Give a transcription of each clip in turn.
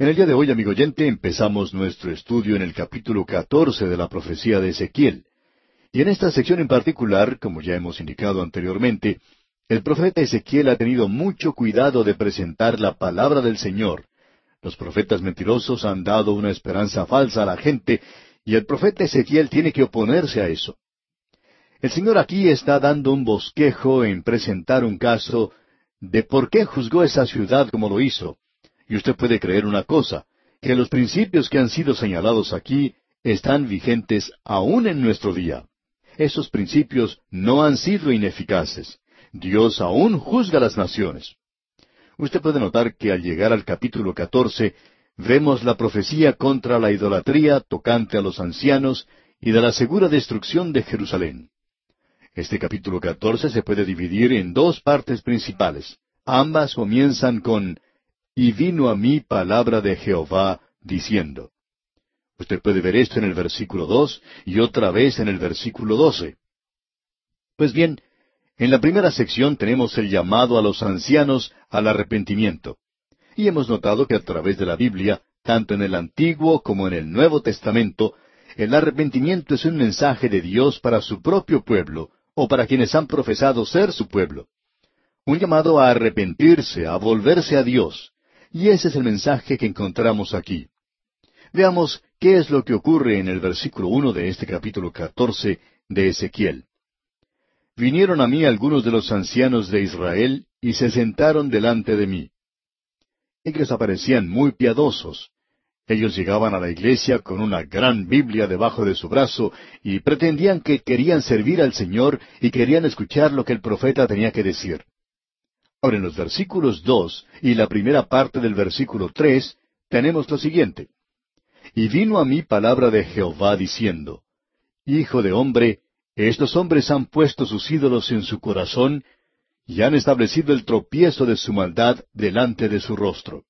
En el día de hoy, amigo oyente, empezamos nuestro estudio en el capítulo catorce de la profecía de Ezequiel. Y en esta sección en particular, como ya hemos indicado anteriormente, el profeta Ezequiel ha tenido mucho cuidado de presentar la palabra del Señor. Los profetas mentirosos han dado una esperanza falsa a la gente, y el profeta Ezequiel tiene que oponerse a eso. El Señor aquí está dando un bosquejo en presentar un caso de por qué juzgó esa ciudad como lo hizo, y usted puede creer una cosa, que los principios que han sido señalados aquí están vigentes aún en nuestro día. Esos principios no han sido ineficaces. Dios aún juzga las naciones. Usted puede notar que al llegar al capítulo catorce vemos la profecía contra la idolatría tocante a los ancianos y de la segura destrucción de Jerusalén. Este capítulo catorce se puede dividir en dos partes principales. Ambas comienzan con y vino a mí palabra de Jehová diciendo. Usted puede ver esto en el versículo dos y otra vez en el versículo doce. Pues bien, en la primera sección tenemos el llamado a los ancianos al arrepentimiento. Y hemos notado que a través de la Biblia, tanto en el Antiguo como en el Nuevo Testamento, el arrepentimiento es un mensaje de Dios para su propio pueblo, o para quienes han profesado ser su pueblo. Un llamado a arrepentirse, a volverse a Dios, y ese es el mensaje que encontramos aquí. Veamos qué es lo que ocurre en el versículo uno de este capítulo catorce de Ezequiel. Vinieron a mí algunos de los ancianos de Israel y se sentaron delante de mí. Ellos aparecían muy piadosos. Ellos llegaban a la iglesia con una gran Biblia debajo de su brazo y pretendían que querían servir al Señor y querían escuchar lo que el profeta tenía que decir. Ahora en los versículos dos y la primera parte del versículo tres tenemos lo siguiente. Y vino a mí palabra de Jehová diciendo, Hijo de hombre, estos hombres han puesto sus ídolos en su corazón y han establecido el tropiezo de su maldad delante de su rostro.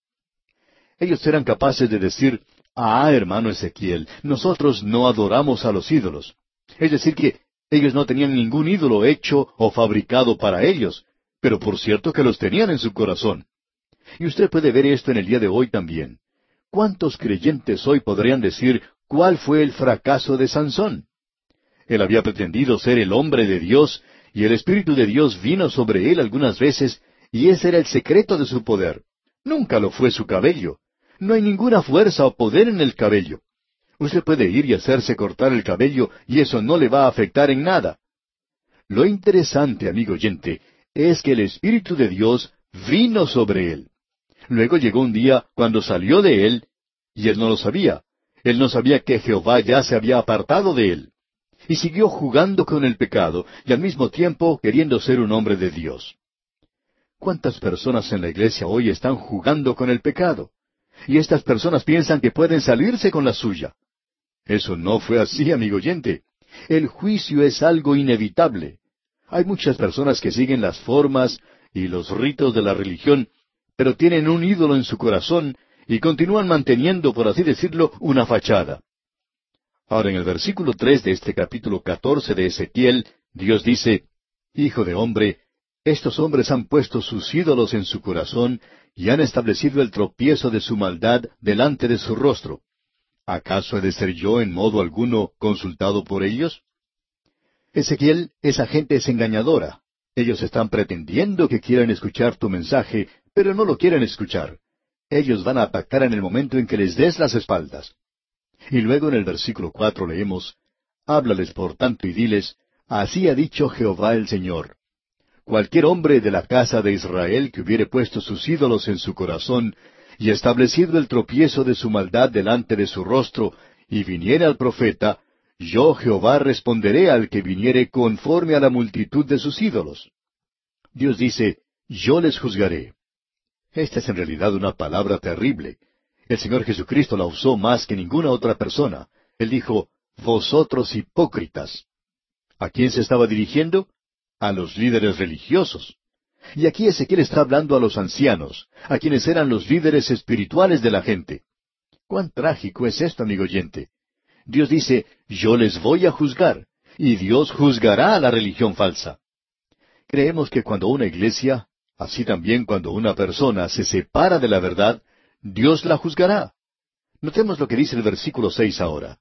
Ellos eran capaces de decir, Ah, hermano Ezequiel, nosotros no adoramos a los ídolos. Es decir, que ellos no tenían ningún ídolo hecho o fabricado para ellos, pero por cierto que los tenían en su corazón. Y usted puede ver esto en el día de hoy también. ¿Cuántos creyentes hoy podrían decir cuál fue el fracaso de Sansón? Él había pretendido ser el hombre de Dios, y el Espíritu de Dios vino sobre él algunas veces, y ese era el secreto de su poder. Nunca lo fue su cabello. No hay ninguna fuerza o poder en el cabello. Usted puede ir y hacerse cortar el cabello, y eso no le va a afectar en nada. Lo interesante, amigo oyente, es que el Espíritu de Dios vino sobre él. Luego llegó un día cuando salió de él, y él no lo sabía. Él no sabía que Jehová ya se había apartado de él. Y siguió jugando con el pecado, y al mismo tiempo queriendo ser un hombre de Dios. ¿Cuántas personas en la iglesia hoy están jugando con el pecado? Y estas personas piensan que pueden salirse con la suya. Eso no fue así, amigo oyente. El juicio es algo inevitable. Hay muchas personas que siguen las formas y los ritos de la religión, pero tienen un ídolo en su corazón y continúan manteniendo, por así decirlo, una fachada. Ahora en el versículo tres de este capítulo catorce de Ezequiel, Dios dice, Hijo de hombre, estos hombres han puesto sus ídolos en su corazón y han establecido el tropiezo de su maldad delante de su rostro. ¿Acaso he de ser yo en modo alguno consultado por ellos? Ezequiel, esa gente es engañadora. Ellos están pretendiendo que quieren escuchar tu mensaje, pero no lo quieren escuchar. Ellos van a atacar en el momento en que les des las espaldas. Y luego en el versículo cuatro leemos, Háblales por tanto y diles, Así ha dicho Jehová el Señor. Cualquier hombre de la casa de Israel que hubiere puesto sus ídolos en su corazón, y establecido el tropiezo de su maldad delante de su rostro, y viniera al profeta, yo Jehová responderé al que viniere conforme a la multitud de sus ídolos. Dios dice, yo les juzgaré. Esta es en realidad una palabra terrible. El Señor Jesucristo la usó más que ninguna otra persona. Él dijo, vosotros hipócritas. ¿A quién se estaba dirigiendo? A los líderes religiosos. Y aquí Ezequiel está hablando a los ancianos, a quienes eran los líderes espirituales de la gente. Cuán trágico es esto, amigo oyente. Dios dice, yo les voy a juzgar, y Dios juzgará a la religión falsa. Creemos que cuando una iglesia, así también cuando una persona se separa de la verdad, Dios la juzgará. Notemos lo que dice el versículo seis ahora.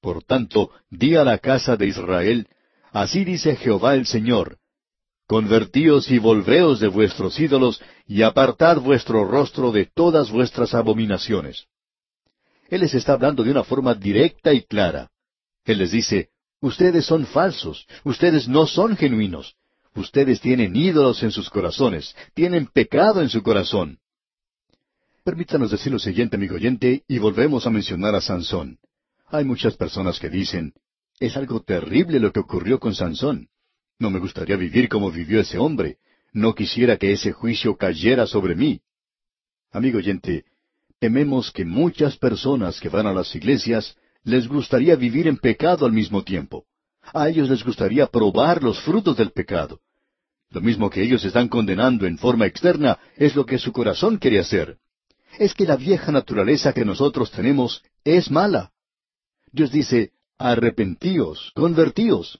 Por tanto, di a la casa de Israel, así dice Jehová el Señor, Convertíos y volveos de vuestros ídolos, y apartad vuestro rostro de todas vuestras abominaciones. Él les está hablando de una forma directa y clara. Él les dice, ustedes son falsos, ustedes no son genuinos, ustedes tienen ídolos en sus corazones, tienen pecado en su corazón. Permítanos decir lo siguiente, amigo oyente, y volvemos a mencionar a Sansón. Hay muchas personas que dicen, es algo terrible lo que ocurrió con Sansón. No me gustaría vivir como vivió ese hombre. No quisiera que ese juicio cayera sobre mí. Amigo oyente, tememos que muchas personas que van a las iglesias les gustaría vivir en pecado al mismo tiempo. A ellos les gustaría probar los frutos del pecado. Lo mismo que ellos están condenando en forma externa es lo que su corazón quiere hacer. Es que la vieja naturaleza que nosotros tenemos es mala. Dios dice, arrepentíos, convertíos.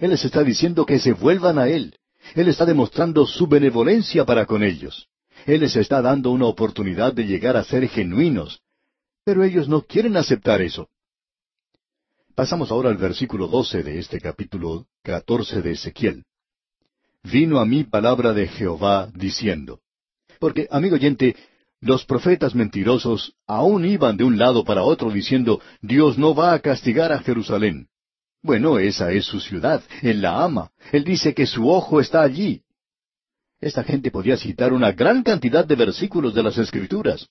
Él les está diciendo que se vuelvan a Él. Él está demostrando su benevolencia para con ellos. Él les está dando una oportunidad de llegar a ser genuinos. Pero ellos no quieren aceptar eso. Pasamos ahora al versículo doce de este capítulo catorce de Ezequiel. Vino a mí palabra de Jehová diciendo. Porque, amigo oyente, los profetas mentirosos aún iban de un lado para otro diciendo, Dios no va a castigar a Jerusalén. Bueno, esa es su ciudad, Él la ama, Él dice que su ojo está allí. Esta gente podía citar una gran cantidad de versículos de las Escrituras.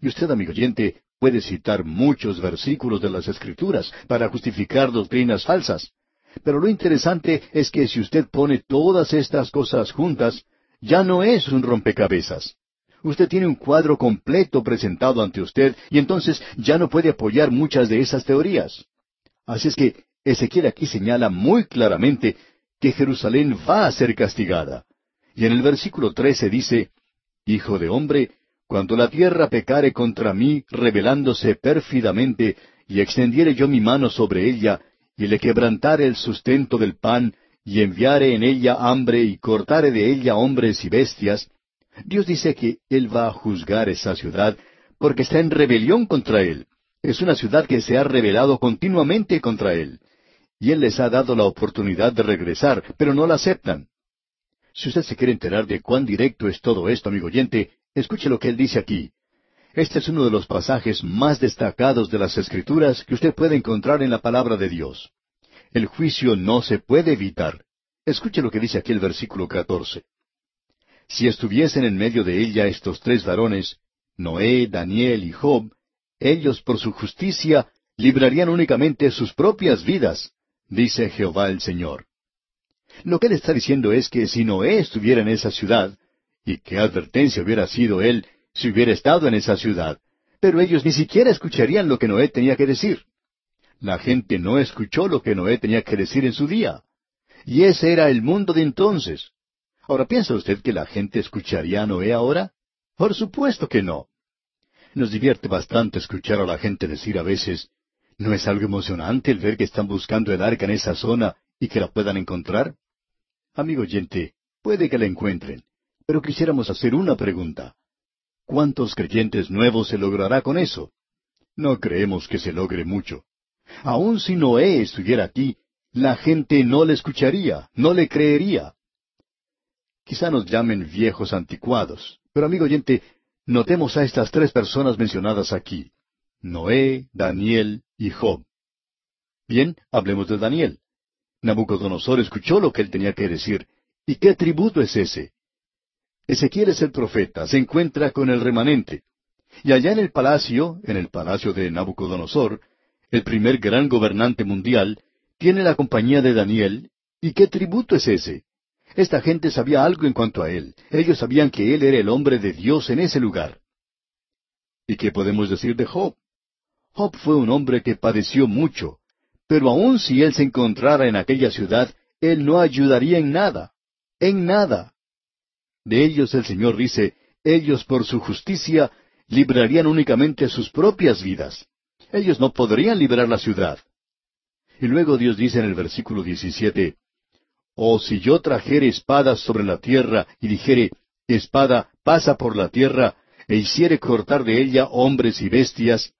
Y usted, amigo oyente, puede citar muchos versículos de las Escrituras para justificar doctrinas falsas. Pero lo interesante es que si usted pone todas estas cosas juntas, ya no es un rompecabezas. Usted tiene un cuadro completo presentado ante usted y entonces ya no puede apoyar muchas de esas teorías. Así es que Ezequiel aquí señala muy claramente que Jerusalén va a ser castigada. Y en el versículo trece dice, Hijo de hombre, cuando la tierra pecare contra mí, rebelándose pérfidamente, y extendiere yo mi mano sobre ella, y le quebrantare el sustento del pan, y enviare en ella hambre, y cortare de ella hombres y bestias, Dios dice que Él va a juzgar esa ciudad, porque está en rebelión contra Él. Es una ciudad que se ha rebelado continuamente contra Él y Él les ha dado la oportunidad de regresar, pero no la aceptan. Si usted se quiere enterar de cuán directo es todo esto, amigo oyente, escuche lo que Él dice aquí. Este es uno de los pasajes más destacados de las Escrituras que usted puede encontrar en la palabra de Dios. El juicio no se puede evitar. Escuche lo que dice aquí el versículo 14. Si estuviesen en medio de ella estos tres varones, Noé, Daniel y Job, ellos por su justicia librarían únicamente sus propias vidas, dice Jehová el Señor. Lo que él está diciendo es que si Noé estuviera en esa ciudad, y qué advertencia hubiera sido él si hubiera estado en esa ciudad, pero ellos ni siquiera escucharían lo que Noé tenía que decir. La gente no escuchó lo que Noé tenía que decir en su día. Y ese era el mundo de entonces. Ahora, ¿piensa usted que la gente escucharía a Noé ahora? Por supuesto que no. Nos divierte bastante escuchar a la gente decir a veces, ¿No es algo emocionante el ver que están buscando el arca en esa zona y que la puedan encontrar? Amigo oyente, puede que la encuentren, pero quisiéramos hacer una pregunta. ¿Cuántos creyentes nuevos se logrará con eso? No creemos que se logre mucho. Aun si Noé estuviera aquí, la gente no le escucharía, no le creería. Quizá nos llamen viejos anticuados, pero amigo oyente, notemos a estas tres personas mencionadas aquí. Noé, Daniel y Job. Bien, hablemos de Daniel. Nabucodonosor escuchó lo que él tenía que decir. ¿Y qué tributo es ese? Ezequiel es el profeta, se encuentra con el remanente. Y allá en el palacio, en el palacio de Nabucodonosor, el primer gran gobernante mundial, tiene la compañía de Daniel. ¿Y qué tributo es ese? Esta gente sabía algo en cuanto a él. Ellos sabían que él era el hombre de Dios en ese lugar. ¿Y qué podemos decir de Job? Job fue un hombre que padeció mucho, pero aun si él se encontrara en aquella ciudad, él no ayudaría en nada, en nada. De ellos el Señor dice, ellos por su justicia librarían únicamente sus propias vidas. Ellos no podrían librar la ciudad. Y luego Dios dice en el versículo 17, Oh, si yo trajere espadas sobre la tierra y dijere, espada, pasa por la tierra, e hiciere cortar de ella hombres y bestias,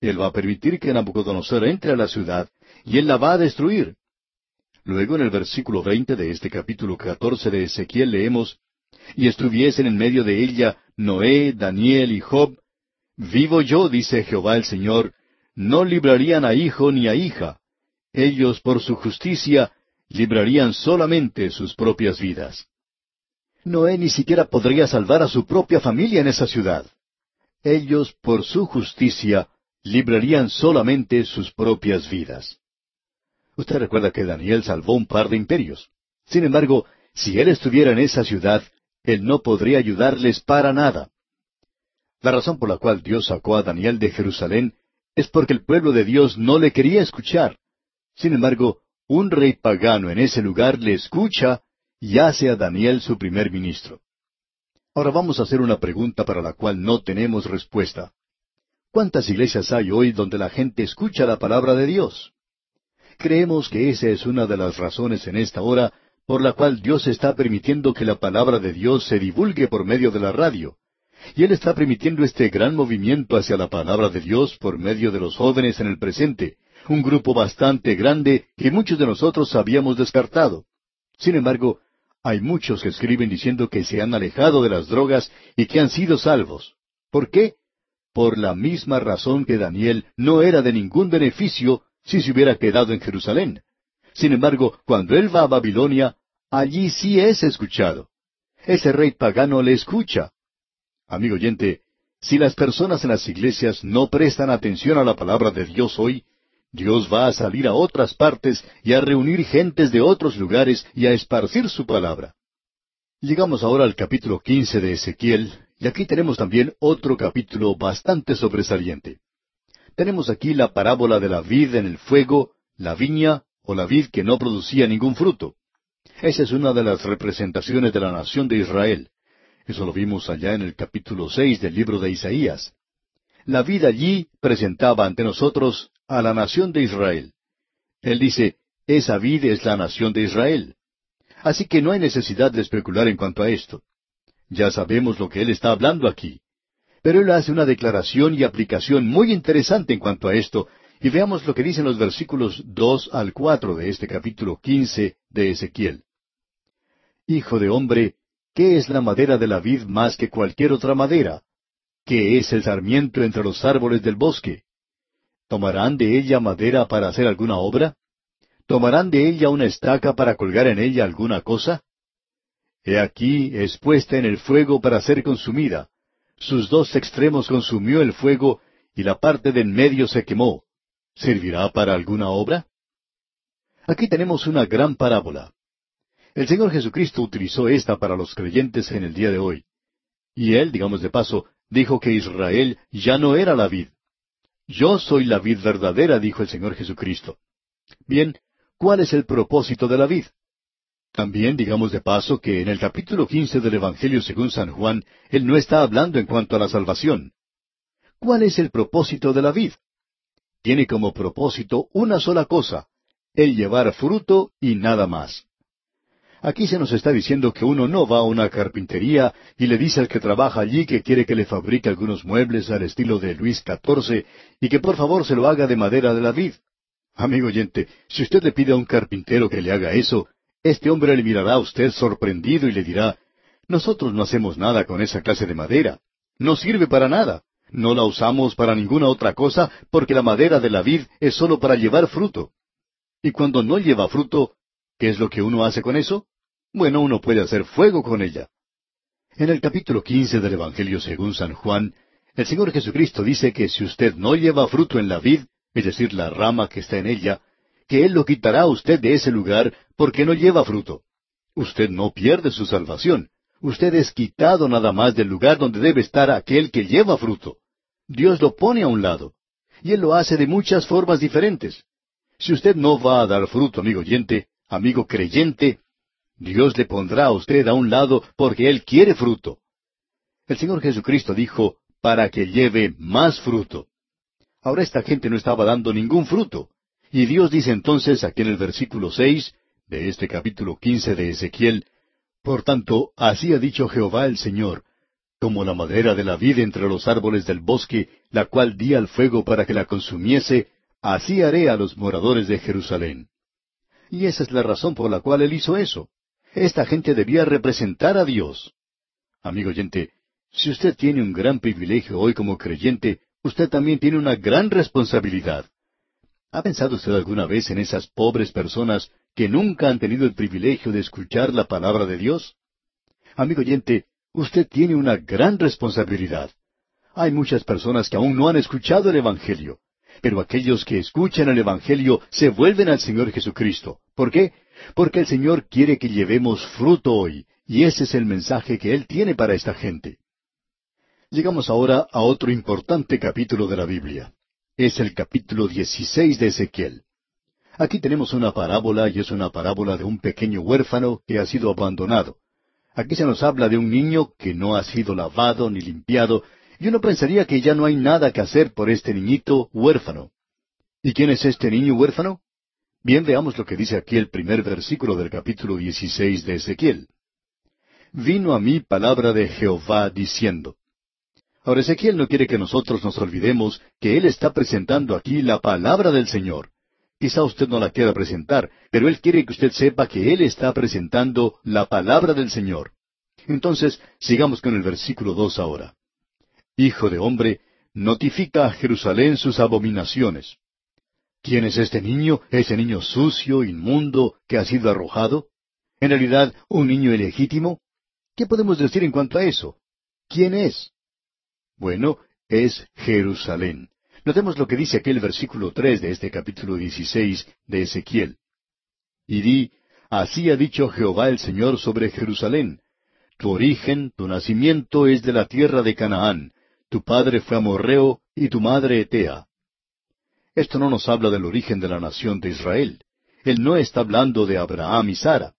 Él va a permitir que Nabucodonosor entre a la ciudad, y Él la va a destruir. Luego en el versículo veinte de este capítulo catorce de Ezequiel leemos, Y estuviesen en medio de ella Noé, Daniel y Job, Vivo yo, dice Jehová el Señor, no librarían a hijo ni a hija. Ellos por su justicia librarían solamente sus propias vidas. Noé ni siquiera podría salvar a su propia familia en esa ciudad. Ellos por su justicia librarían solamente sus propias vidas. Usted recuerda que Daniel salvó un par de imperios. Sin embargo, si él estuviera en esa ciudad, él no podría ayudarles para nada. La razón por la cual Dios sacó a Daniel de Jerusalén es porque el pueblo de Dios no le quería escuchar. Sin embargo, un rey pagano en ese lugar le escucha y hace a Daniel su primer ministro. Ahora vamos a hacer una pregunta para la cual no tenemos respuesta. ¿Cuántas iglesias hay hoy donde la gente escucha la palabra de Dios? Creemos que esa es una de las razones en esta hora por la cual Dios está permitiendo que la palabra de Dios se divulgue por medio de la radio. Y Él está permitiendo este gran movimiento hacia la palabra de Dios por medio de los jóvenes en el presente, un grupo bastante grande que muchos de nosotros habíamos descartado. Sin embargo, hay muchos que escriben diciendo que se han alejado de las drogas y que han sido salvos. ¿Por qué? Por la misma razón que Daniel no era de ningún beneficio si se hubiera quedado en Jerusalén. Sin embargo, cuando él va a Babilonia, allí sí es escuchado. Ese rey pagano le escucha. Amigo oyente, si las personas en las iglesias no prestan atención a la palabra de Dios hoy, Dios va a salir a otras partes y a reunir gentes de otros lugares y a esparcir su palabra. Llegamos ahora al capítulo quince de Ezequiel, y aquí tenemos también otro capítulo bastante sobresaliente. Tenemos aquí la parábola de la vid en el fuego, la viña o la vid que no producía ningún fruto. Esa es una de las representaciones de la nación de Israel. Eso lo vimos allá en el capítulo seis del libro de Isaías. La vid allí presentaba ante nosotros a la nación de Israel. Él dice, esa vid es la nación de Israel. Así que no hay necesidad de especular en cuanto a esto. Ya sabemos lo que él está hablando aquí. Pero él hace una declaración y aplicación muy interesante en cuanto a esto, y veamos lo que dicen los versículos dos al cuatro de este capítulo quince de Ezequiel. Hijo de hombre, ¿qué es la madera de la vid más que cualquier otra madera? ¿Qué es el sarmiento entre los árboles del bosque? ¿Tomarán de ella madera para hacer alguna obra? ¿Tomarán de ella una estaca para colgar en ella alguna cosa? He aquí es puesta en el fuego para ser consumida, sus dos extremos consumió el fuego, y la parte de en medio se quemó. ¿Servirá para alguna obra? Aquí tenemos una gran parábola. El Señor Jesucristo utilizó esta para los creyentes en el día de hoy. Y él, digamos de paso, dijo que Israel ya no era la vid. Yo soy la vid verdadera, dijo el Señor Jesucristo. Bien, ¿cuál es el propósito de la vid? También digamos de paso que en el capítulo quince del Evangelio según San Juan, él no está hablando en cuanto a la salvación. ¿Cuál es el propósito de la vid? Tiene como propósito una sola cosa, el llevar fruto y nada más. Aquí se nos está diciendo que uno no va a una carpintería y le dice al que trabaja allí que quiere que le fabrique algunos muebles al estilo de Luis XIV y que por favor se lo haga de madera de la vid. Amigo oyente, si usted le pide a un carpintero que le haga eso, este hombre le mirará a usted sorprendido y le dirá, nosotros no hacemos nada con esa clase de madera. No sirve para nada. No la usamos para ninguna otra cosa porque la madera de la vid es sólo para llevar fruto. Y cuando no lleva fruto, ¿qué es lo que uno hace con eso? Bueno, uno puede hacer fuego con ella. En el capítulo quince del Evangelio según San Juan, el Señor Jesucristo dice que si usted no lleva fruto en la vid, es decir, la rama que está en ella, que Él lo quitará a usted de ese lugar porque no lleva fruto. Usted no pierde su salvación. Usted es quitado nada más del lugar donde debe estar aquel que lleva fruto. Dios lo pone a un lado. Y Él lo hace de muchas formas diferentes. Si usted no va a dar fruto, amigo oyente, amigo creyente, Dios le pondrá a usted a un lado porque Él quiere fruto. El Señor Jesucristo dijo, para que lleve más fruto. Ahora esta gente no estaba dando ningún fruto. Y Dios dice entonces aquí en el versículo seis de este capítulo quince de Ezequiel, Por tanto, así ha dicho Jehová el Señor, como la madera de la vid entre los árboles del bosque, la cual di al fuego para que la consumiese, así haré a los moradores de Jerusalén. Y esa es la razón por la cual él hizo eso. Esta gente debía representar a Dios. Amigo oyente, si usted tiene un gran privilegio hoy como creyente, usted también tiene una gran responsabilidad. ¿Ha pensado usted alguna vez en esas pobres personas que nunca han tenido el privilegio de escuchar la palabra de Dios? Amigo oyente, usted tiene una gran responsabilidad. Hay muchas personas que aún no han escuchado el Evangelio, pero aquellos que escuchan el Evangelio se vuelven al Señor Jesucristo. ¿Por qué? Porque el Señor quiere que llevemos fruto hoy, y ese es el mensaje que Él tiene para esta gente. Llegamos ahora a otro importante capítulo de la Biblia. Es el capítulo 16 de Ezequiel. Aquí tenemos una parábola y es una parábola de un pequeño huérfano que ha sido abandonado. Aquí se nos habla de un niño que no ha sido lavado ni limpiado, y uno pensaría que ya no hay nada que hacer por este niñito huérfano. ¿Y quién es este niño huérfano? Bien, veamos lo que dice aquí el primer versículo del capítulo 16 de Ezequiel. Vino a mí palabra de Jehová diciendo. Ahora Ezequiel no quiere que nosotros nos olvidemos que él está presentando aquí la palabra del Señor. Quizá usted no la quiera presentar, pero él quiere que usted sepa que él está presentando la palabra del Señor. Entonces, sigamos con el versículo dos ahora. Hijo de hombre, notifica a Jerusalén sus abominaciones. ¿Quién es este niño, ese niño sucio, inmundo, que ha sido arrojado? ¿En realidad un niño ilegítimo? ¿Qué podemos decir en cuanto a eso? ¿Quién es? Bueno, es Jerusalén. Notemos lo que dice aquel versículo tres de este capítulo dieciséis de Ezequiel. Y di, así ha dicho Jehová el Señor sobre Jerusalén. Tu origen, tu nacimiento es de la tierra de Canaán. Tu padre fue amorreo y tu madre Etea. Esto no nos habla del origen de la nación de Israel. Él no está hablando de Abraham y Sara.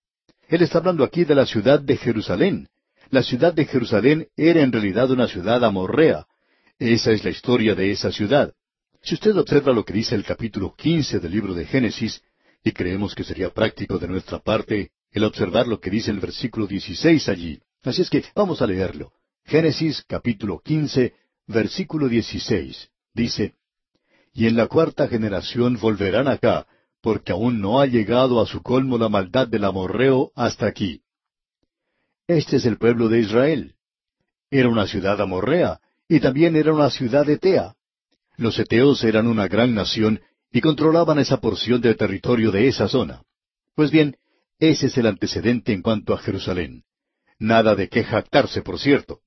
Él está hablando aquí de la ciudad de Jerusalén. La ciudad de Jerusalén era en realidad una ciudad amorrea. Esa es la historia de esa ciudad. Si usted observa lo que dice el capítulo quince del libro de Génesis, y creemos que sería práctico de nuestra parte el observar lo que dice el versículo dieciséis allí. Así es que vamos a leerlo. Génesis capítulo quince, versículo dieciséis. Dice, Y en la cuarta generación volverán acá, porque aún no ha llegado a su colmo la maldad del amorreo hasta aquí. Este es el pueblo de Israel. Era una ciudad amorrea, y también era una ciudad etea. Los eteos eran una gran nación y controlaban esa porción de territorio de esa zona. Pues bien, ese es el antecedente en cuanto a Jerusalén. Nada de qué jactarse, por cierto.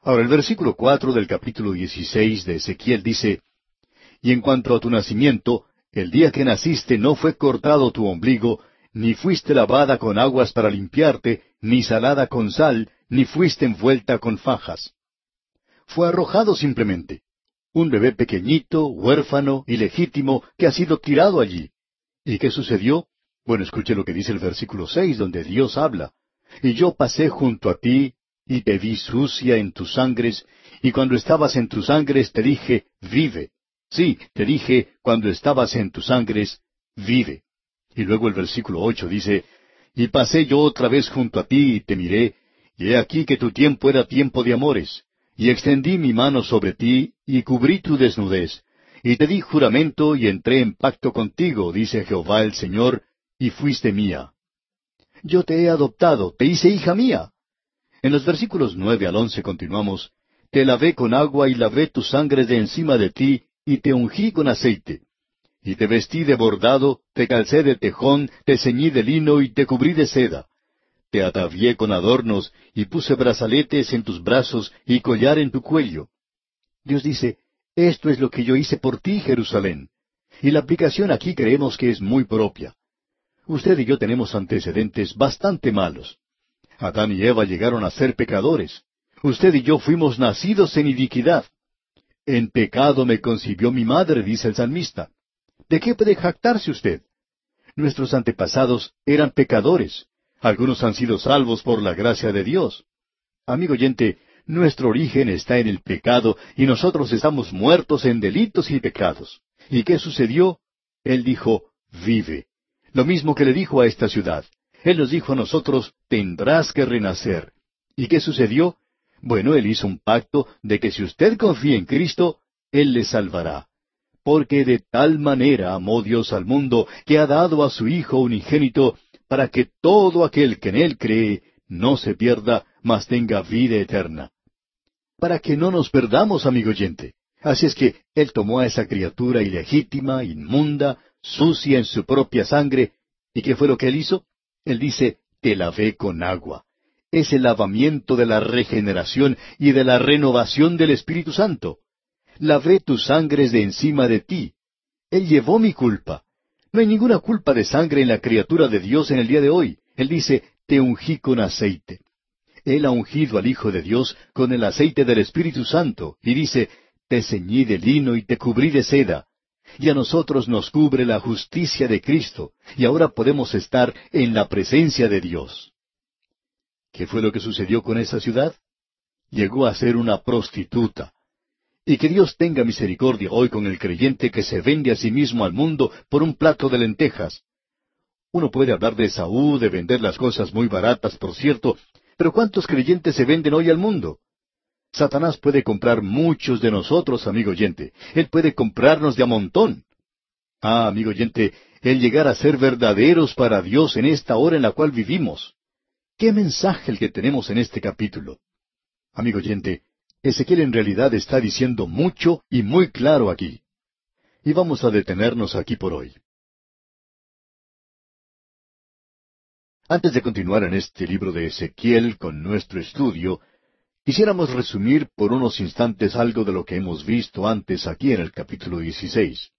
Ahora el versículo cuatro del capítulo dieciséis de Ezequiel dice, Y en cuanto a tu nacimiento, el día que naciste no fue cortado tu ombligo, ni fuiste lavada con aguas para limpiarte, ni salada con sal, ni fuiste envuelta con fajas. Fue arrojado simplemente un bebé pequeñito, huérfano, ilegítimo, que ha sido tirado allí. ¿Y qué sucedió? Bueno, escuche lo que dice el versículo seis, donde Dios habla. Y yo pasé junto a ti, y te vi sucia en tus sangres, y cuando estabas en tus sangres te dije, vive. Sí, te dije, cuando estabas en tus sangres, vive. Y luego el versículo ocho dice, Y pasé yo otra vez junto a ti, y te miré, y he aquí que tu tiempo era tiempo de amores, y extendí mi mano sobre ti, y cubrí tu desnudez, y te di juramento, y entré en pacto contigo, dice Jehová el Señor, y fuiste mía. Yo te he adoptado, te hice hija mía. En los versículos nueve al once continuamos, Te lavé con agua y lavé tu sangre de encima de ti, y te ungí con aceite. Y te vestí de bordado, te calcé de tejón, te ceñí de lino y te cubrí de seda te atavié con adornos y puse brazaletes en tus brazos y collar en tu cuello. Dios dice, esto es lo que yo hice por ti, Jerusalén. Y la aplicación aquí creemos que es muy propia. Usted y yo tenemos antecedentes bastante malos. Adán y Eva llegaron a ser pecadores. Usted y yo fuimos nacidos en iniquidad. En pecado me concibió mi madre, dice el salmista. ¿De qué puede jactarse usted? Nuestros antepasados eran pecadores. Algunos han sido salvos por la gracia de Dios. Amigo oyente, nuestro origen está en el pecado y nosotros estamos muertos en delitos y pecados. ¿Y qué sucedió? Él dijo, vive. Lo mismo que le dijo a esta ciudad. Él nos dijo a nosotros, tendrás que renacer. ¿Y qué sucedió? Bueno, Él hizo un pacto de que si usted confía en Cristo, Él le salvará. Porque de tal manera amó Dios al mundo que ha dado a su Hijo unigénito para que todo aquel que en Él cree no se pierda, mas tenga vida eterna. Para que no nos perdamos, amigo oyente. Así es que Él tomó a esa criatura ilegítima, inmunda, sucia en su propia sangre, ¿y qué fue lo que Él hizo? Él dice, te lavé con agua es el lavamiento de la regeneración y de la renovación del Espíritu Santo. Lavé tus sangres de encima de ti. Él llevó mi culpa. No hay ninguna culpa de sangre en la criatura de Dios en el día de hoy. Él dice, te ungí con aceite. Él ha ungido al Hijo de Dios con el aceite del Espíritu Santo y dice, te ceñí de lino y te cubrí de seda. Y a nosotros nos cubre la justicia de Cristo, y ahora podemos estar en la presencia de Dios. ¿Qué fue lo que sucedió con esa ciudad? Llegó a ser una prostituta. Y que Dios tenga misericordia hoy con el creyente que se vende a sí mismo al mundo por un plato de lentejas. Uno puede hablar de Saúl, de vender las cosas muy baratas, por cierto, pero ¿cuántos creyentes se venden hoy al mundo? Satanás puede comprar muchos de nosotros, amigo oyente. Él puede comprarnos de a montón. Ah, amigo oyente, el llegar a ser verdaderos para Dios en esta hora en la cual vivimos. ¿Qué mensaje el que tenemos en este capítulo? Amigo oyente, Ezequiel en realidad está diciendo mucho y muy claro aquí. Y vamos a detenernos aquí por hoy. Antes de continuar en este libro de Ezequiel con nuestro estudio, quisiéramos resumir por unos instantes algo de lo que hemos visto antes aquí en el capítulo 16.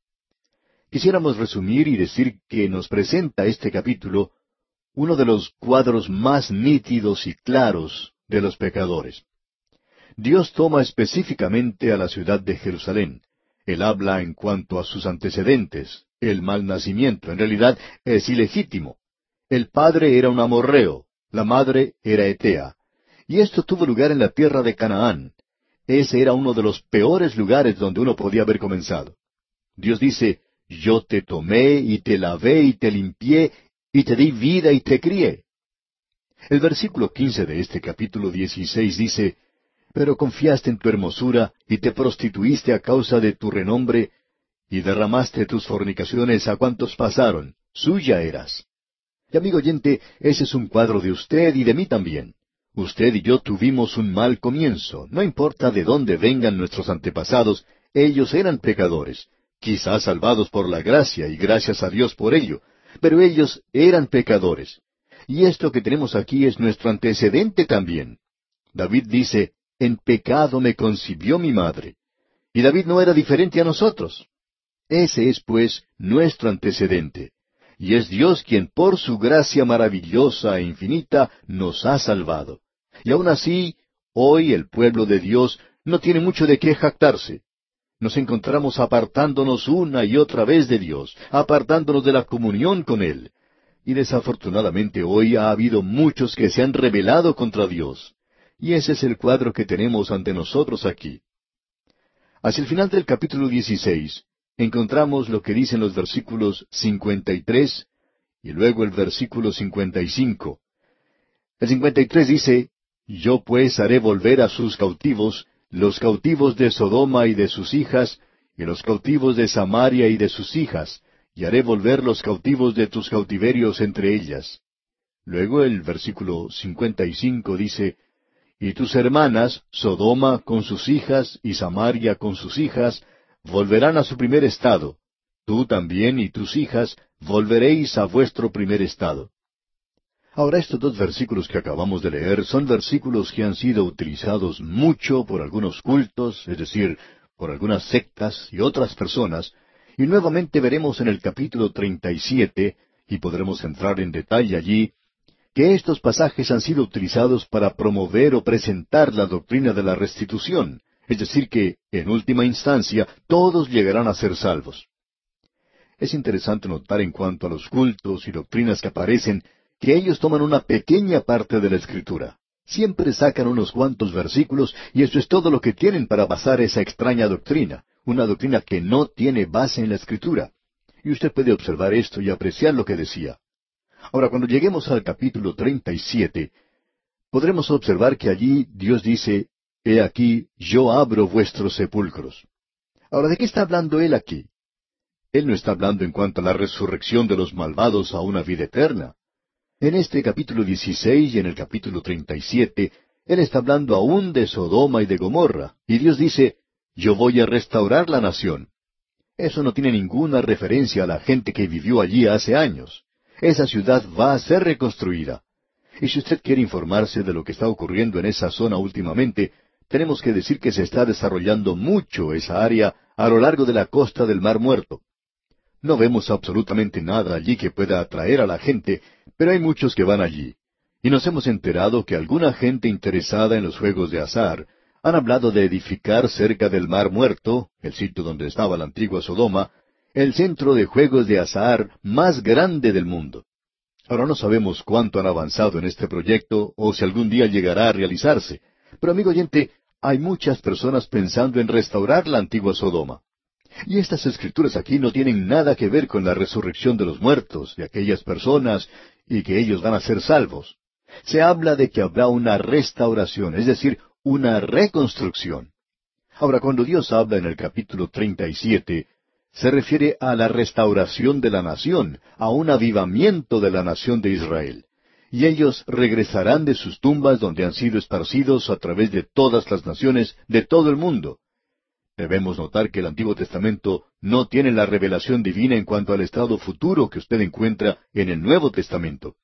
Quisiéramos resumir y decir que nos presenta este capítulo uno de los cuadros más nítidos y claros de los pecadores. Dios toma específicamente a la ciudad de Jerusalén. Él habla en cuanto a sus antecedentes, el mal nacimiento. En realidad es ilegítimo. El padre era un amorreo, la madre era Etea. Y esto tuvo lugar en la tierra de Canaán. Ese era uno de los peores lugares donde uno podía haber comenzado. Dios dice, yo te tomé y te lavé y te limpié y te di vida y te crié. El versículo quince de este capítulo dieciséis dice, Pero confiaste en tu hermosura y te prostituiste a causa de tu renombre, y derramaste tus fornicaciones a cuantos pasaron, suya eras. Y amigo oyente, ese es un cuadro de usted y de mí también. Usted y yo tuvimos un mal comienzo, no importa de dónde vengan nuestros antepasados, ellos eran pecadores, quizás salvados por la gracia y gracias a Dios por ello, pero ellos eran pecadores. Y esto que tenemos aquí es nuestro antecedente también. David dice, en pecado me concibió mi madre. Y David no era diferente a nosotros. Ese es, pues, nuestro antecedente. Y es Dios quien por su gracia maravillosa e infinita nos ha salvado. Y aun así, hoy el pueblo de Dios no tiene mucho de qué jactarse nos encontramos apartándonos una y otra vez de Dios, apartándonos de la comunión con Él. Y desafortunadamente hoy ha habido muchos que se han rebelado contra Dios. Y ese es el cuadro que tenemos ante nosotros aquí. Hacia el final del capítulo 16 encontramos lo que dicen los versículos 53 y luego el versículo 55. El 53 dice, Yo pues haré volver a sus cautivos los cautivos de Sodoma y de sus hijas, y los cautivos de Samaria y de sus hijas, y haré volver los cautivos de tus cautiverios entre ellas. Luego el versículo 55 dice, Y tus hermanas, Sodoma con sus hijas y Samaria con sus hijas, volverán a su primer estado. Tú también y tus hijas volveréis a vuestro primer estado. Ahora estos dos versículos que acabamos de leer son versículos que han sido utilizados mucho por algunos cultos, es decir, por algunas sectas y otras personas, y nuevamente veremos en el capítulo 37, y podremos entrar en detalle allí, que estos pasajes han sido utilizados para promover o presentar la doctrina de la restitución, es decir, que, en última instancia, todos llegarán a ser salvos. Es interesante notar en cuanto a los cultos y doctrinas que aparecen que ellos toman una pequeña parte de la escritura. Siempre sacan unos cuantos versículos y eso es todo lo que tienen para basar esa extraña doctrina, una doctrina que no tiene base en la escritura. Y usted puede observar esto y apreciar lo que decía. Ahora, cuando lleguemos al capítulo 37, podremos observar que allí Dios dice, He aquí, yo abro vuestros sepulcros. Ahora, ¿de qué está hablando él aquí? Él no está hablando en cuanto a la resurrección de los malvados a una vida eterna. En este capítulo 16 y en el capítulo 37, él está hablando aún de Sodoma y de Gomorra, y Dios dice, yo voy a restaurar la nación. Eso no tiene ninguna referencia a la gente que vivió allí hace años. Esa ciudad va a ser reconstruida. Y si usted quiere informarse de lo que está ocurriendo en esa zona últimamente, tenemos que decir que se está desarrollando mucho esa área a lo largo de la costa del Mar Muerto. No vemos absolutamente nada allí que pueda atraer a la gente, pero hay muchos que van allí. Y nos hemos enterado que alguna gente interesada en los juegos de azar han hablado de edificar cerca del Mar Muerto, el sitio donde estaba la antigua Sodoma, el centro de juegos de azar más grande del mundo. Ahora no sabemos cuánto han avanzado en este proyecto o si algún día llegará a realizarse, pero amigo oyente, hay muchas personas pensando en restaurar la antigua Sodoma. Y estas escrituras aquí no tienen nada que ver con la resurrección de los muertos, de aquellas personas, y que ellos van a ser salvos. Se habla de que habrá una restauración, es decir, una reconstrucción. Ahora, cuando Dios habla en el capítulo 37, se refiere a la restauración de la nación, a un avivamiento de la nación de Israel. Y ellos regresarán de sus tumbas donde han sido esparcidos a través de todas las naciones de todo el mundo. Debemos notar que el Antiguo Testamento no tiene la revelación divina en cuanto al estado futuro que usted encuentra en el Nuevo Testamento.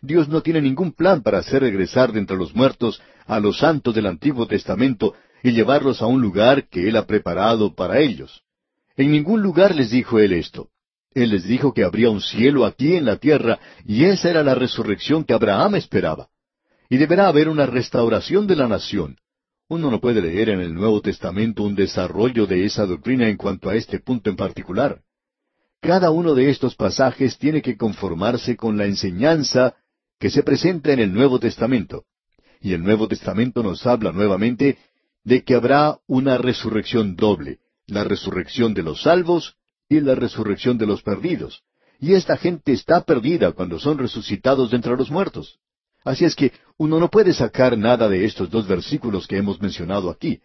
Dios no tiene ningún plan para hacer regresar de entre los muertos a los santos del Antiguo Testamento y llevarlos a un lugar que Él ha preparado para ellos. En ningún lugar les dijo Él esto. Él les dijo que habría un cielo aquí en la tierra, y esa era la resurrección que Abraham esperaba. Y deberá haber una restauración de la nación. Uno no puede leer en el Nuevo Testamento un desarrollo de esa doctrina en cuanto a este punto en particular. Cada uno de estos pasajes tiene que conformarse con la enseñanza que se presenta en el Nuevo Testamento. Y el Nuevo Testamento nos habla nuevamente de que habrá una resurrección doble, la resurrección de los salvos y la resurrección de los perdidos. Y esta gente está perdida cuando son resucitados de entre los muertos. Así es que uno no puede sacar nada de estos dos versículos que hemos mencionado aquí.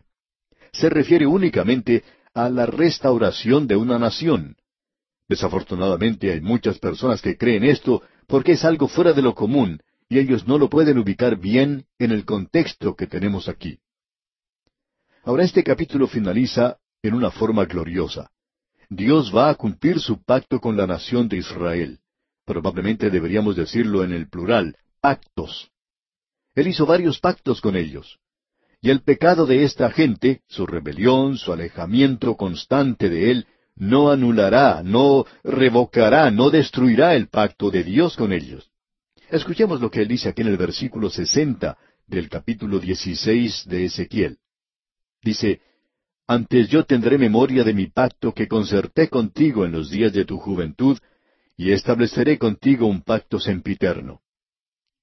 Se refiere únicamente a la restauración de una nación, Desafortunadamente hay muchas personas que creen esto porque es algo fuera de lo común y ellos no lo pueden ubicar bien en el contexto que tenemos aquí. Ahora este capítulo finaliza en una forma gloriosa. Dios va a cumplir su pacto con la nación de Israel. Probablemente deberíamos decirlo en el plural, pactos. Él hizo varios pactos con ellos. Y el pecado de esta gente, su rebelión, su alejamiento constante de Él, no anulará, no revocará, no destruirá el pacto de Dios con ellos. Escuchemos lo que él dice aquí en el versículo sesenta del capítulo dieciséis de Ezequiel. Dice, Antes yo tendré memoria de mi pacto que concerté contigo en los días de tu juventud, y estableceré contigo un pacto sempiterno.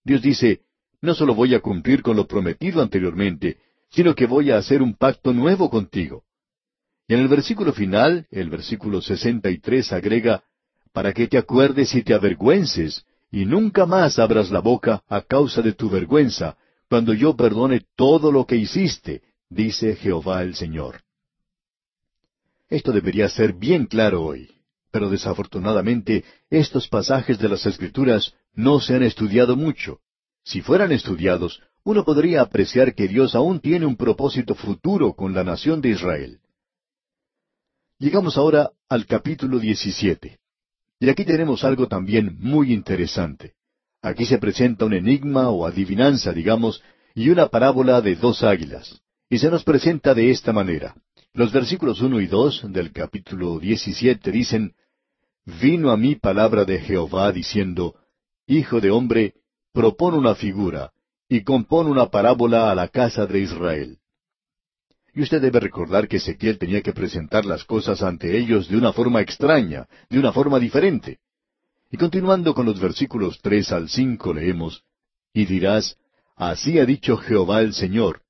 Dios dice, no solo voy a cumplir con lo prometido anteriormente, sino que voy a hacer un pacto nuevo contigo. Y en el versículo final, el versículo sesenta y tres agrega, para que te acuerdes y te avergüences, y nunca más abras la boca a causa de tu vergüenza, cuando yo perdone todo lo que hiciste, dice Jehová el Señor. Esto debería ser bien claro hoy, pero desafortunadamente estos pasajes de las Escrituras no se han estudiado mucho. Si fueran estudiados, uno podría apreciar que Dios aún tiene un propósito futuro con la nación de Israel. Llegamos ahora al capítulo 17. Y aquí tenemos algo también muy interesante. Aquí se presenta un enigma o adivinanza, digamos, y una parábola de dos águilas. Y se nos presenta de esta manera. Los versículos uno y dos del capítulo 17 dicen, Vino a mí palabra de Jehová diciendo, Hijo de hombre, propon una figura, y compón una parábola a la casa de Israel. Y usted debe recordar que Ezequiel tenía que presentar las cosas ante ellos de una forma extraña, de una forma diferente. Y continuando con los versículos tres al cinco leemos, Y dirás, Así ha dicho Jehová el Señor,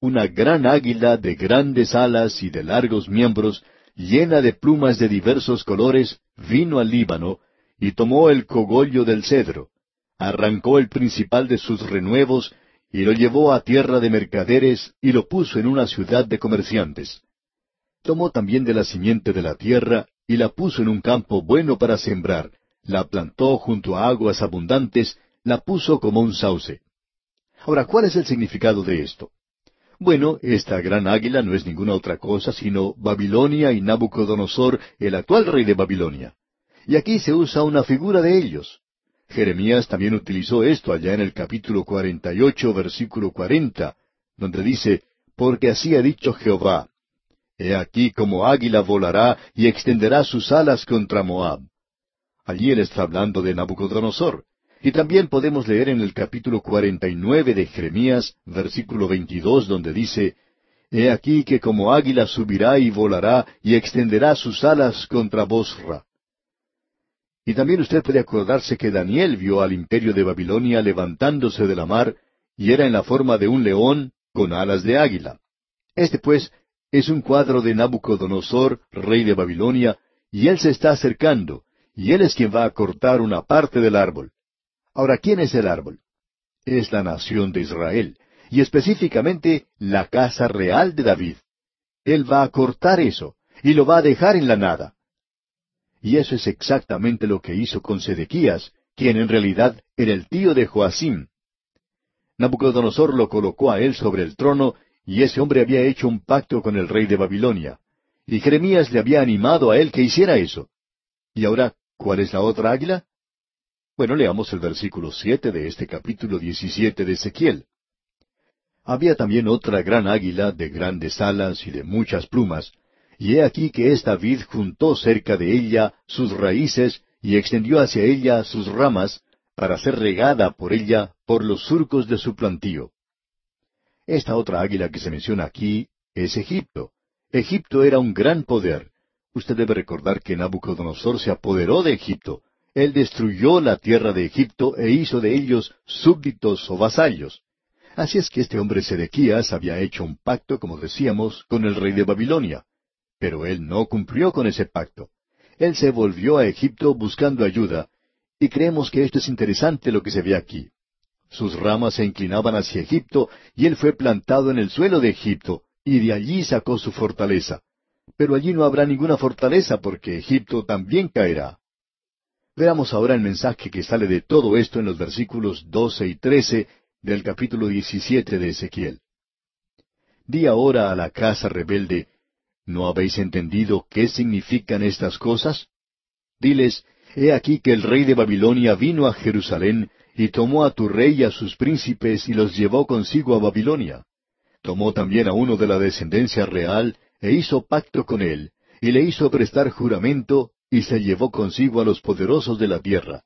una gran águila de grandes alas y de largos miembros, llena de plumas de diversos colores, vino al Líbano, y tomó el cogollo del cedro, arrancó el principal de sus renuevos, y lo llevó a tierra de mercaderes y lo puso en una ciudad de comerciantes. Tomó también de la simiente de la tierra y la puso en un campo bueno para sembrar, la plantó junto a aguas abundantes, la puso como un sauce. Ahora, ¿cuál es el significado de esto? Bueno, esta gran águila no es ninguna otra cosa sino Babilonia y Nabucodonosor, el actual rey de Babilonia. Y aquí se usa una figura de ellos. Jeremías también utilizó esto allá en el capítulo 48, versículo 40, donde dice, Porque así ha dicho Jehová, He aquí como águila volará y extenderá sus alas contra Moab. Allí él está hablando de Nabucodonosor. Y también podemos leer en el capítulo 49 de Jeremías, versículo 22, donde dice, He aquí que como águila subirá y volará y extenderá sus alas contra Bosra. Y también usted puede acordarse que Daniel vio al imperio de Babilonia levantándose de la mar, y era en la forma de un león con alas de águila. Este, pues, es un cuadro de Nabucodonosor, rey de Babilonia, y él se está acercando, y él es quien va a cortar una parte del árbol. Ahora, ¿quién es el árbol? Es la nación de Israel, y específicamente la casa real de David. Él va a cortar eso, y lo va a dejar en la nada. Y eso es exactamente lo que hizo con Sedequías, quien en realidad era el tío de Joacim. Nabucodonosor lo colocó a él sobre el trono, y ese hombre había hecho un pacto con el rey de Babilonia. Y Jeremías le había animado a él que hiciera eso. Y ahora, ¿cuál es la otra águila? Bueno, leamos el versículo siete de este capítulo diecisiete de Ezequiel. Había también otra gran águila de grandes alas y de muchas plumas, y he aquí que esta vid juntó cerca de ella sus raíces y extendió hacia ella sus ramas, para ser regada por ella por los surcos de su plantío. Esta otra águila que se menciona aquí es Egipto. Egipto era un gran poder. Usted debe recordar que Nabucodonosor se apoderó de Egipto. Él destruyó la tierra de Egipto e hizo de ellos súbditos o vasallos. Así es que este hombre Sedequías había hecho un pacto, como decíamos, con el rey de Babilonia. Pero él no cumplió con ese pacto. Él se volvió a Egipto buscando ayuda, y creemos que esto es interesante lo que se ve aquí. Sus ramas se inclinaban hacia Egipto, y él fue plantado en el suelo de Egipto, y de allí sacó su fortaleza. Pero allí no habrá ninguna fortaleza, porque Egipto también caerá. Veamos ahora el mensaje que sale de todo esto en los versículos doce y trece del capítulo diecisiete de Ezequiel. Di ahora a la casa rebelde, ¿No habéis entendido qué significan estas cosas? Diles, He aquí que el rey de Babilonia vino a Jerusalén, y tomó a tu rey y a sus príncipes y los llevó consigo a Babilonia. Tomó también a uno de la descendencia real, e hizo pacto con él, y le hizo prestar juramento, y se llevó consigo a los poderosos de la tierra.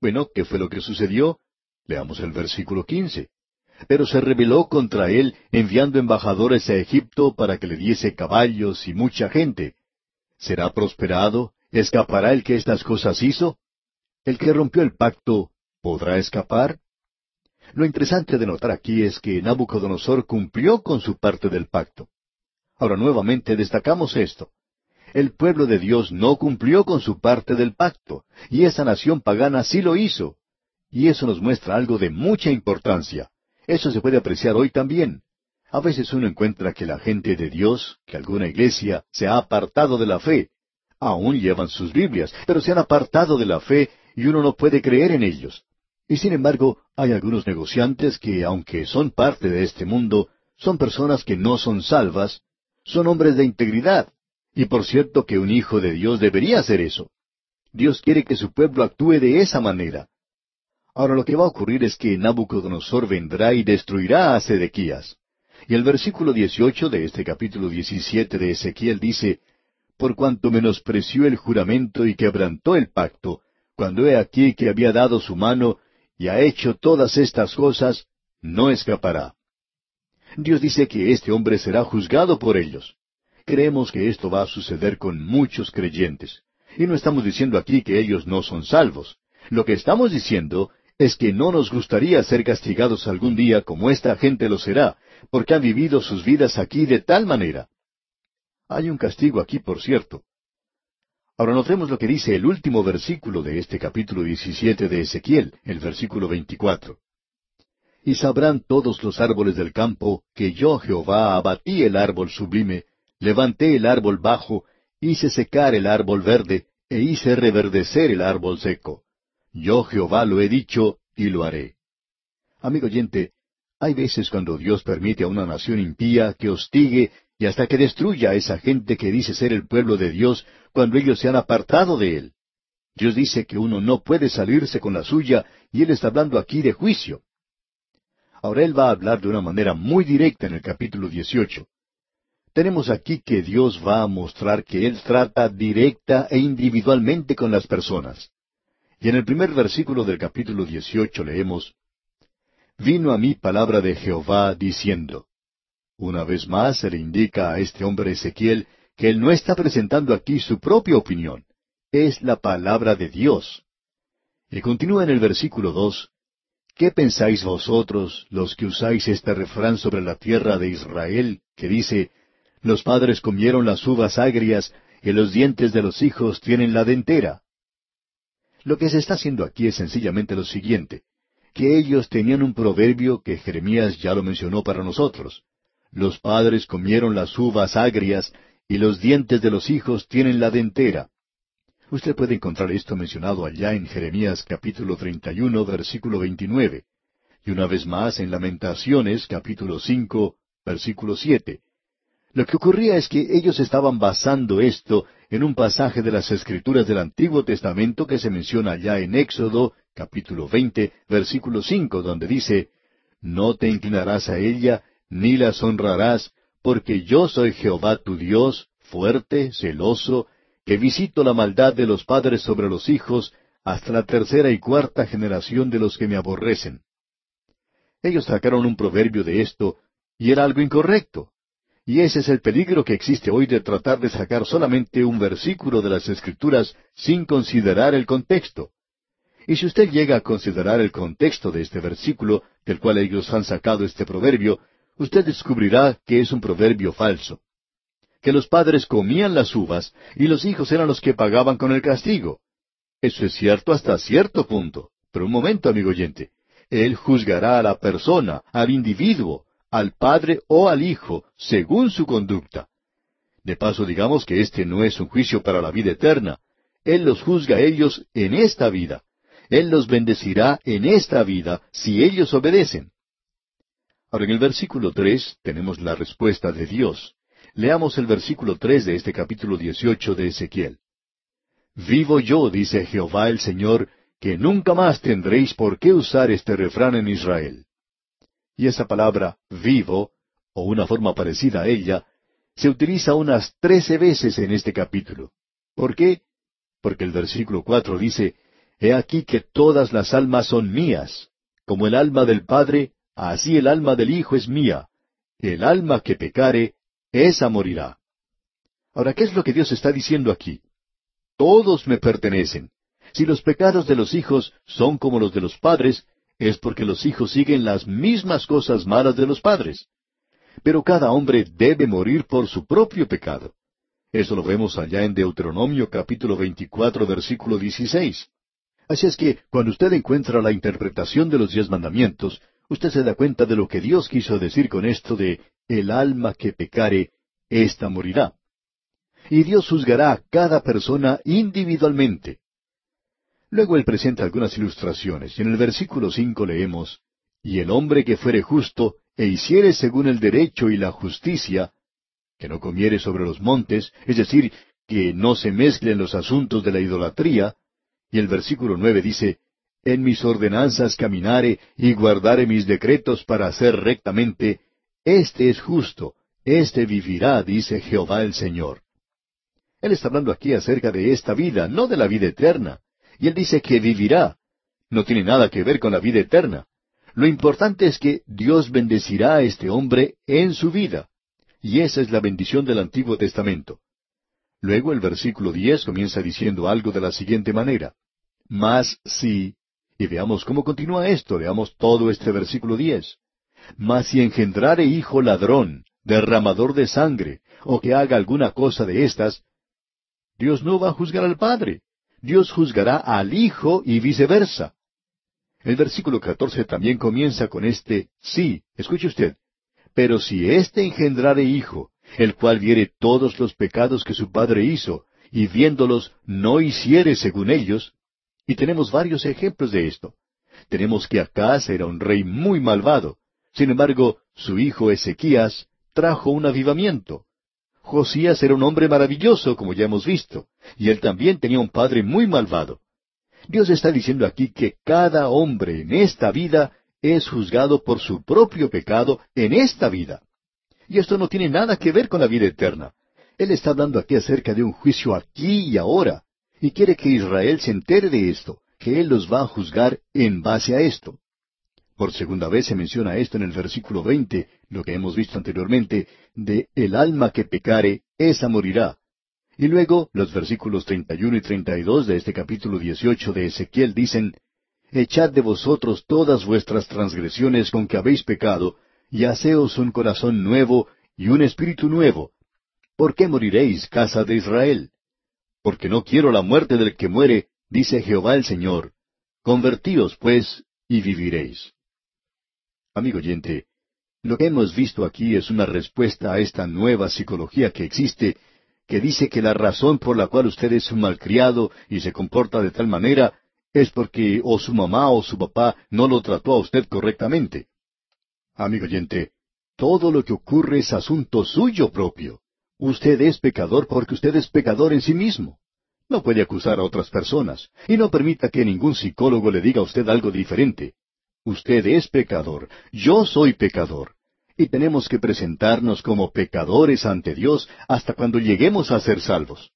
Bueno, ¿qué fue lo que sucedió? Leamos el versículo quince pero se rebeló contra él enviando embajadores a Egipto para que le diese caballos y mucha gente. ¿Será prosperado? ¿Escapará el que estas cosas hizo? ¿El que rompió el pacto podrá escapar? Lo interesante de notar aquí es que Nabucodonosor cumplió con su parte del pacto. Ahora nuevamente destacamos esto. El pueblo de Dios no cumplió con su parte del pacto, y esa nación pagana sí lo hizo. Y eso nos muestra algo de mucha importancia. Eso se puede apreciar hoy también. A veces uno encuentra que la gente de Dios, que alguna iglesia, se ha apartado de la fe. Aún llevan sus Biblias, pero se han apartado de la fe y uno no puede creer en ellos. Y sin embargo, hay algunos negociantes que, aunque son parte de este mundo, son personas que no son salvas, son hombres de integridad. Y por cierto que un hijo de Dios debería hacer eso. Dios quiere que su pueblo actúe de esa manera. Ahora lo que va a ocurrir es que Nabucodonosor vendrá y destruirá a Sedequías. Y el versículo 18 de este capítulo 17 de Ezequiel dice, Por cuanto menospreció el juramento y quebrantó el pacto, cuando he aquí que había dado su mano y ha hecho todas estas cosas, no escapará. Dios dice que este hombre será juzgado por ellos. Creemos que esto va a suceder con muchos creyentes. Y no estamos diciendo aquí que ellos no son salvos. Lo que estamos diciendo es que no nos gustaría ser castigados algún día como esta gente lo será, porque han vivido sus vidas aquí de tal manera. Hay un castigo aquí, por cierto. Ahora notemos lo que dice el último versículo de este capítulo 17 de Ezequiel, el versículo 24. Y sabrán todos los árboles del campo que yo Jehová abatí el árbol sublime, levanté el árbol bajo, hice secar el árbol verde, e hice reverdecer el árbol seco. Yo Jehová lo he dicho y lo haré. Amigo oyente, hay veces cuando Dios permite a una nación impía que hostigue y hasta que destruya a esa gente que dice ser el pueblo de Dios cuando ellos se han apartado de Él. Dios dice que uno no puede salirse con la suya y Él está hablando aquí de juicio. Ahora Él va a hablar de una manera muy directa en el capítulo 18. Tenemos aquí que Dios va a mostrar que Él trata directa e individualmente con las personas. Y en el primer versículo del capítulo 18 leemos, Vino a mí palabra de Jehová diciendo, una vez más se le indica a este hombre Ezequiel que él no está presentando aquí su propia opinión, es la palabra de Dios. Y continúa en el versículo dos, ¿Qué pensáis vosotros, los que usáis este refrán sobre la tierra de Israel, que dice, Los padres comieron las uvas agrias, y los dientes de los hijos tienen la dentera? Lo que se está haciendo aquí es sencillamente lo siguiente, que ellos tenían un proverbio que Jeremías ya lo mencionó para nosotros. Los padres comieron las uvas agrias, y los dientes de los hijos tienen la dentera. Usted puede encontrar esto mencionado allá en Jeremías capítulo 31, versículo 29, y una vez más en Lamentaciones capítulo 5, versículo 7. Lo que ocurría es que ellos estaban basando esto en un pasaje de las Escrituras del Antiguo Testamento que se menciona allá en Éxodo capítulo 20, versículo 5, donde dice, No te inclinarás a ella, ni las honrarás, porque yo soy Jehová tu Dios, fuerte, celoso, que visito la maldad de los padres sobre los hijos, hasta la tercera y cuarta generación de los que me aborrecen. Ellos sacaron un proverbio de esto, y era algo incorrecto. Y ese es el peligro que existe hoy de tratar de sacar solamente un versículo de las Escrituras sin considerar el contexto. Y si usted llega a considerar el contexto de este versículo, del cual ellos han sacado este proverbio, usted descubrirá que es un proverbio falso. Que los padres comían las uvas y los hijos eran los que pagaban con el castigo. Eso es cierto hasta cierto punto. Pero un momento, amigo oyente. Él juzgará a la persona, al individuo, al padre o al hijo, según su conducta. De paso, digamos que este no es un juicio para la vida eterna. Él los juzga a ellos en esta vida. Él los bendecirá en esta vida si ellos obedecen. Ahora en el versículo tres tenemos la respuesta de Dios. Leamos el versículo tres de este capítulo dieciocho de Ezequiel. Vivo yo, dice Jehová el Señor, que nunca más tendréis por qué usar este refrán en Israel. Y esa palabra vivo, o una forma parecida a ella, se utiliza unas trece veces en este capítulo. ¿Por qué? Porque el versículo cuatro dice, He aquí que todas las almas son mías, como el alma del Padre, Así el alma del Hijo es mía. El alma que pecare, esa morirá. Ahora, ¿qué es lo que Dios está diciendo aquí? Todos me pertenecen. Si los pecados de los hijos son como los de los padres, es porque los hijos siguen las mismas cosas malas de los padres. Pero cada hombre debe morir por su propio pecado. Eso lo vemos allá en Deuteronomio capítulo 24 versículo 16. Así es que cuando usted encuentra la interpretación de los diez mandamientos, usted se da cuenta de lo que Dios quiso decir con esto de el alma que pecare, ésta morirá. Y Dios juzgará a cada persona individualmente. Luego él presenta algunas ilustraciones, y en el versículo cinco leemos, Y el hombre que fuere justo, e hiciere según el derecho y la justicia, que no comiere sobre los montes, es decir, que no se mezclen los asuntos de la idolatría, y el versículo nueve dice, en mis ordenanzas caminare y guardare mis decretos para hacer rectamente, este es justo, este vivirá, dice Jehová el Señor. Él está hablando aquí acerca de esta vida, no de la vida eterna. Y él dice que vivirá. No tiene nada que ver con la vida eterna. Lo importante es que Dios bendecirá a este hombre en su vida. Y esa es la bendición del Antiguo Testamento. Luego el versículo diez comienza diciendo algo de la siguiente manera. Mas si, y veamos cómo continúa esto, veamos todo este versículo diez. Mas si engendrare hijo ladrón, derramador de sangre, o que haga alguna cosa de estas, Dios no va a juzgar al padre, Dios juzgará al hijo y viceversa. El versículo catorce también comienza con este sí, escuche usted. Pero si éste engendrare hijo, el cual viere todos los pecados que su padre hizo, y viéndolos no hiciere según ellos, y tenemos varios ejemplos de esto. Tenemos que Acaz era un rey muy malvado. Sin embargo, su hijo Ezequías trajo un avivamiento. Josías era un hombre maravilloso, como ya hemos visto, y él también tenía un padre muy malvado. Dios está diciendo aquí que cada hombre en esta vida es juzgado por su propio pecado en esta vida. Y esto no tiene nada que ver con la vida eterna. Él está hablando aquí acerca de un juicio aquí y ahora, y quiere que Israel se entere de esto, que Él los va a juzgar en base a esto. Por segunda vez se menciona esto en el versículo veinte, lo que hemos visto anteriormente, de el alma que pecare, esa morirá. Y luego los versículos treinta y uno y treinta y dos de este capítulo dieciocho de Ezequiel dicen, Echad de vosotros todas vuestras transgresiones con que habéis pecado, y haceos un corazón nuevo y un espíritu nuevo. ¿Por qué moriréis, casa de Israel? Porque no quiero la muerte del que muere, dice Jehová el Señor. Convertíos, pues, y viviréis. Amigo oyente, lo que hemos visto aquí es una respuesta a esta nueva psicología que existe, que dice que la razón por la cual usted es un malcriado y se comporta de tal manera es porque o su mamá o su papá no lo trató a usted correctamente. Amigo oyente, todo lo que ocurre es asunto suyo propio. Usted es pecador porque usted es pecador en sí mismo. No puede acusar a otras personas, y no permita que ningún psicólogo le diga a usted algo diferente. Usted es pecador, yo soy pecador, y tenemos que presentarnos como pecadores ante Dios hasta cuando lleguemos a ser salvos.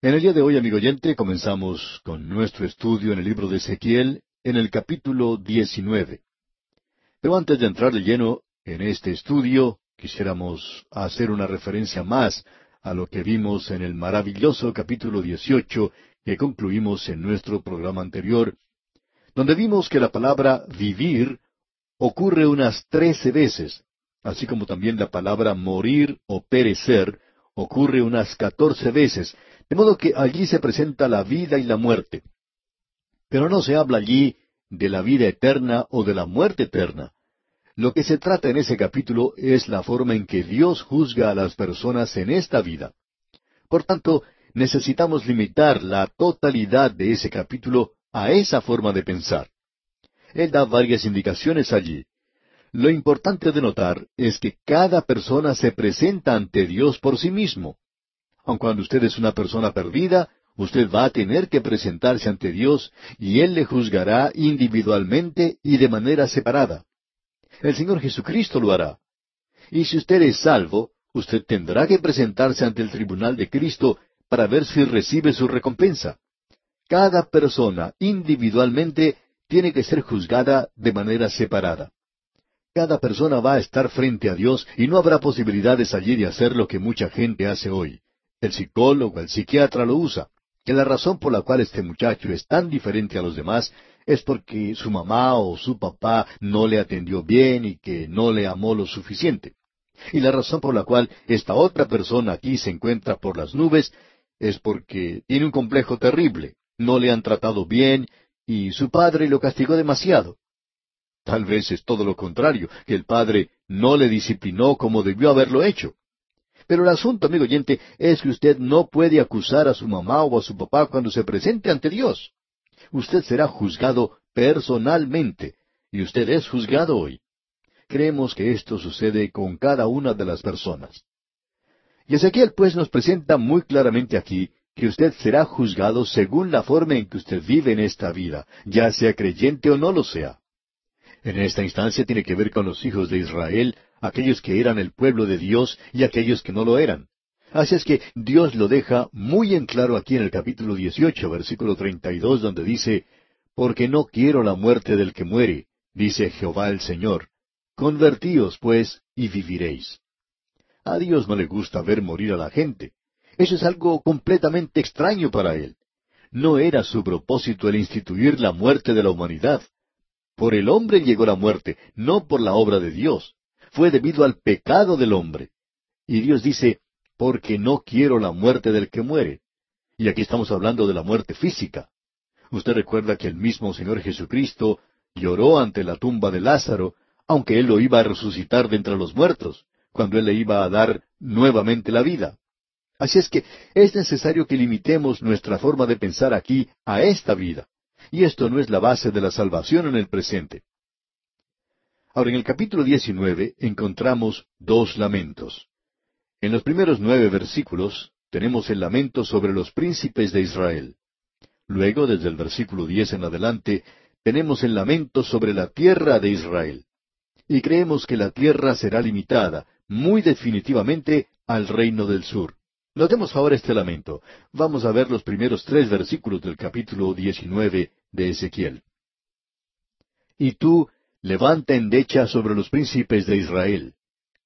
En el día de hoy, amigo oyente, comenzamos con nuestro estudio en el libro de Ezequiel, en el capítulo 19. Pero antes de entrar de lleno en este estudio, quisiéramos hacer una referencia más a lo que vimos en el maravilloso capítulo 18 que concluimos en nuestro programa anterior, donde vimos que la palabra vivir ocurre unas trece veces, así como también la palabra morir o perecer ocurre unas catorce veces, de modo que allí se presenta la vida y la muerte. Pero no se habla allí de la vida eterna o de la muerte eterna. Lo que se trata en ese capítulo es la forma en que Dios juzga a las personas en esta vida. Por tanto, necesitamos limitar la totalidad de ese capítulo a esa forma de pensar. Él da varias indicaciones allí. Lo importante de notar es que cada persona se presenta ante Dios por sí mismo. Aun cuando usted es una persona perdida, usted va a tener que presentarse ante Dios y Él le juzgará individualmente y de manera separada. El Señor Jesucristo lo hará. Y si usted es salvo, usted tendrá que presentarse ante el tribunal de Cristo para ver si recibe su recompensa. Cada persona individualmente tiene que ser juzgada de manera separada. Cada persona va a estar frente a Dios y no habrá posibilidades allí de hacer lo que mucha gente hace hoy. El psicólogo, el psiquiatra lo usa. Que la razón por la cual este muchacho es tan diferente a los demás es porque su mamá o su papá no le atendió bien y que no le amó lo suficiente. Y la razón por la cual esta otra persona aquí se encuentra por las nubes es porque tiene un complejo terrible, no le han tratado bien y su padre lo castigó demasiado. Tal vez es todo lo contrario, que el padre no le disciplinó como debió haberlo hecho. Pero el asunto, amigo oyente, es que usted no puede acusar a su mamá o a su papá cuando se presente ante Dios. Usted será juzgado personalmente, y usted es juzgado hoy. Creemos que esto sucede con cada una de las personas. Y Ezequiel pues nos presenta muy claramente aquí que usted será juzgado según la forma en que usted vive en esta vida, ya sea creyente o no lo sea. En esta instancia tiene que ver con los hijos de Israel, aquellos que eran el pueblo de Dios y aquellos que no lo eran. Así es que Dios lo deja muy en claro aquí en el capítulo 18, versículo 32, donde dice, Porque no quiero la muerte del que muere, dice Jehová el Señor. Convertíos, pues, y viviréis. A Dios no le gusta ver morir a la gente. Eso es algo completamente extraño para Él. No era su propósito el instituir la muerte de la humanidad. Por el hombre llegó la muerte, no por la obra de Dios fue debido al pecado del hombre. Y Dios dice, porque no quiero la muerte del que muere. Y aquí estamos hablando de la muerte física. Usted recuerda que el mismo Señor Jesucristo lloró ante la tumba de Lázaro, aunque Él lo iba a resucitar de entre los muertos, cuando Él le iba a dar nuevamente la vida. Así es que es necesario que limitemos nuestra forma de pensar aquí a esta vida. Y esto no es la base de la salvación en el presente. Ahora, en el capítulo 19 encontramos dos lamentos. En los primeros nueve versículos tenemos el lamento sobre los príncipes de Israel. Luego, desde el versículo diez en adelante, tenemos el lamento sobre la tierra de Israel. Y creemos que la tierra será limitada, muy definitivamente, al reino del sur. Notemos ahora este lamento. Vamos a ver los primeros tres versículos del capítulo diecinueve de Ezequiel. Y tú, levanta endecha sobre los príncipes de Israel.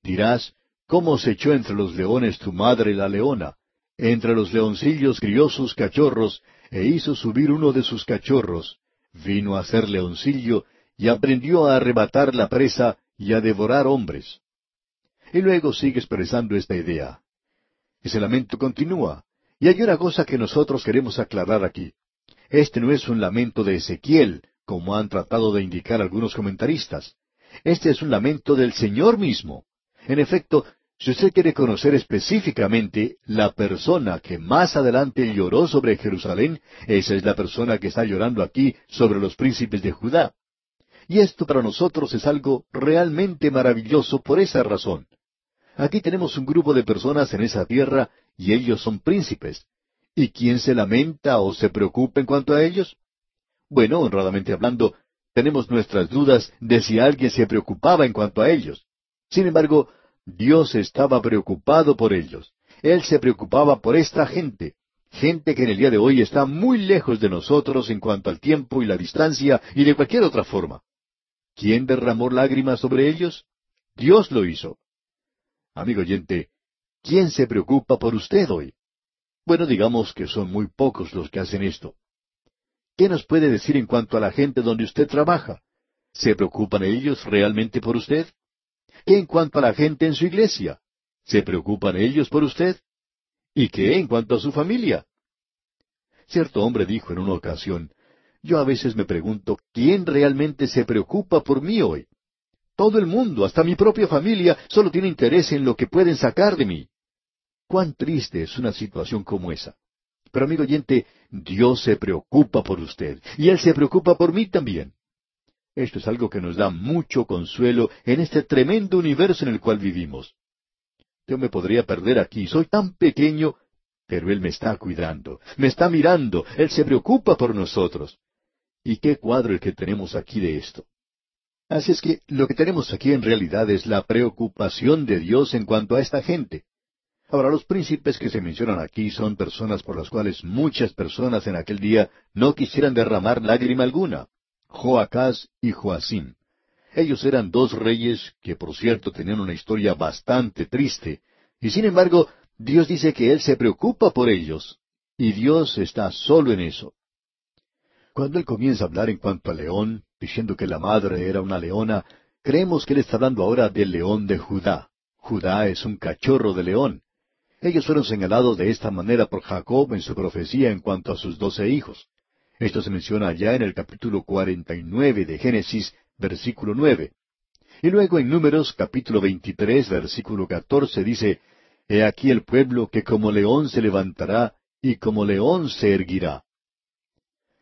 Dirás, ¿cómo se echó entre los leones tu madre la leona? Entre los leoncillos crió sus cachorros, e hizo subir uno de sus cachorros, vino a ser leoncillo, y aprendió a arrebatar la presa y a devorar hombres. Y luego sigue expresando esta idea. Ese lamento continúa. Y hay una cosa que nosotros queremos aclarar aquí. Este no es un lamento de Ezequiel, como han tratado de indicar algunos comentaristas. Este es un lamento del Señor mismo. En efecto, si usted quiere conocer específicamente la persona que más adelante lloró sobre Jerusalén, esa es la persona que está llorando aquí sobre los príncipes de Judá. Y esto para nosotros es algo realmente maravilloso por esa razón. Aquí tenemos un grupo de personas en esa tierra y ellos son príncipes. ¿Y quién se lamenta o se preocupa en cuanto a ellos? Bueno, honradamente hablando, tenemos nuestras dudas de si alguien se preocupaba en cuanto a ellos. Sin embargo, Dios estaba preocupado por ellos. Él se preocupaba por esta gente, gente que en el día de hoy está muy lejos de nosotros en cuanto al tiempo y la distancia y de cualquier otra forma. ¿Quién derramó lágrimas sobre ellos? Dios lo hizo. Amigo oyente, ¿quién se preocupa por usted hoy? Bueno, digamos que son muy pocos los que hacen esto. ¿Qué nos puede decir en cuanto a la gente donde usted trabaja? ¿Se preocupan ellos realmente por usted? ¿Qué en cuanto a la gente en su iglesia? ¿Se preocupan ellos por usted? ¿Y qué en cuanto a su familia? Cierto hombre dijo en una ocasión, yo a veces me pregunto, ¿quién realmente se preocupa por mí hoy? Todo el mundo, hasta mi propia familia, solo tiene interés en lo que pueden sacar de mí. Cuán triste es una situación como esa. Pero amigo oyente, Dios se preocupa por usted, y Él se preocupa por mí también. Esto es algo que nos da mucho consuelo en este tremendo universo en el cual vivimos. Yo me podría perder aquí, soy tan pequeño, pero Él me está cuidando, me está mirando, Él se preocupa por nosotros. ¿Y qué cuadro el que tenemos aquí de esto? Así es que lo que tenemos aquí en realidad es la preocupación de Dios en cuanto a esta gente. Ahora, los príncipes que se mencionan aquí son personas por las cuales muchas personas en aquel día no quisieran derramar lágrima alguna. Joacás y Joacim. Ellos eran dos reyes que por cierto tenían una historia bastante triste, y sin embargo Dios dice que Él se preocupa por ellos, y Dios está solo en eso. Cuando Él comienza a hablar en cuanto al león, diciendo que la madre era una leona, creemos que Él está hablando ahora del león de Judá. Judá es un cachorro de león. Ellos fueron señalados de esta manera por Jacob en su profecía en cuanto a sus doce hijos. Esto se menciona ya en el capítulo cuarenta y nueve de Génesis, versículo nueve. Y luego en Números, capítulo veintitrés, versículo catorce, dice, He aquí el pueblo que como león se levantará y como león se erguirá.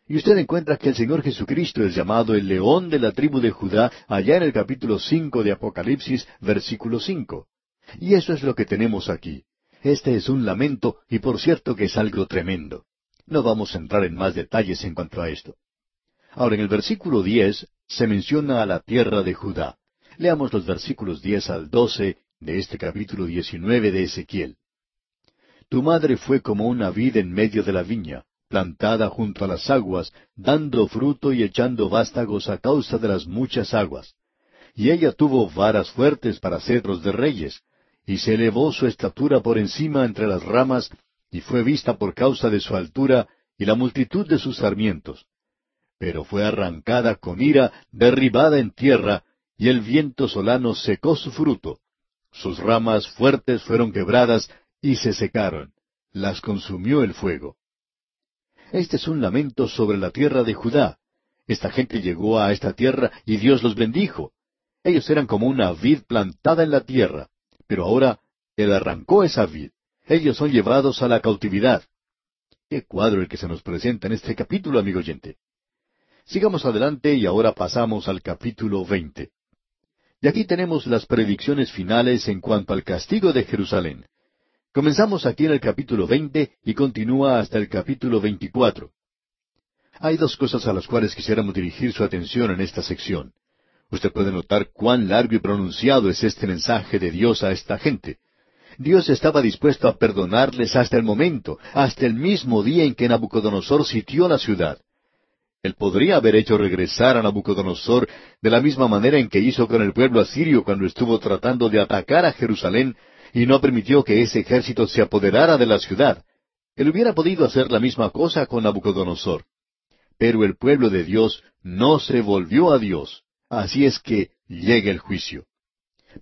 Y usted encuentra que el Señor Jesucristo es llamado el león de la tribu de Judá allá en el capítulo cinco de Apocalipsis, versículo cinco. Y eso es lo que tenemos aquí. Este es un lamento y por cierto que es algo tremendo. No vamos a entrar en más detalles en cuanto a esto. Ahora, en el versículo diez se menciona a la tierra de Judá. Leamos los versículos diez al doce de este capítulo diecinueve de Ezequiel. Tu madre fue como una vid en medio de la viña, plantada junto a las aguas, dando fruto y echando vástagos a causa de las muchas aguas. Y ella tuvo varas fuertes para cetros de reyes, y se elevó su estatura por encima entre las ramas, y fue vista por causa de su altura y la multitud de sus sarmientos. Pero fue arrancada con ira, derribada en tierra, y el viento solano secó su fruto. Sus ramas fuertes fueron quebradas y se secaron. Las consumió el fuego. Este es un lamento sobre la tierra de Judá. Esta gente llegó a esta tierra y Dios los bendijo. Ellos eran como una vid plantada en la tierra, pero ahora Él arrancó esa vid. Ellos son llevados a la cautividad. Qué cuadro el que se nos presenta en este capítulo, amigo oyente. Sigamos adelante y ahora pasamos al capítulo veinte. Y aquí tenemos las predicciones finales en cuanto al castigo de Jerusalén. Comenzamos aquí en el capítulo veinte y continúa hasta el capítulo veinticuatro. Hay dos cosas a las cuales quisiéramos dirigir su atención en esta sección. Usted puede notar cuán largo y pronunciado es este mensaje de Dios a esta gente. Dios estaba dispuesto a perdonarles hasta el momento, hasta el mismo día en que Nabucodonosor sitió la ciudad. Él podría haber hecho regresar a Nabucodonosor de la misma manera en que hizo con el pueblo asirio cuando estuvo tratando de atacar a Jerusalén y no permitió que ese ejército se apoderara de la ciudad. Él hubiera podido hacer la misma cosa con Nabucodonosor. Pero el pueblo de Dios no se volvió a Dios. Así es que llega el juicio.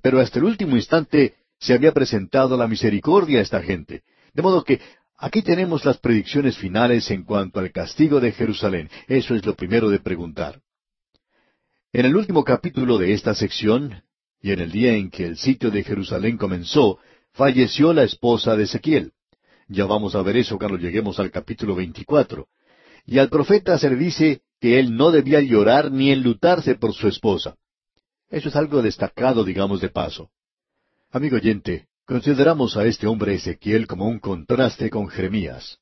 Pero hasta el último instante se había presentado la misericordia a esta gente. De modo que aquí tenemos las predicciones finales en cuanto al castigo de Jerusalén. Eso es lo primero de preguntar. En el último capítulo de esta sección, y en el día en que el sitio de Jerusalén comenzó, falleció la esposa de Ezequiel. Ya vamos a ver eso cuando lleguemos al capítulo 24. Y al profeta se le dice que él no debía llorar ni enlutarse por su esposa. Eso es algo destacado, digamos de paso. Amigo oyente, consideramos a este hombre Ezequiel como un contraste con Jeremías.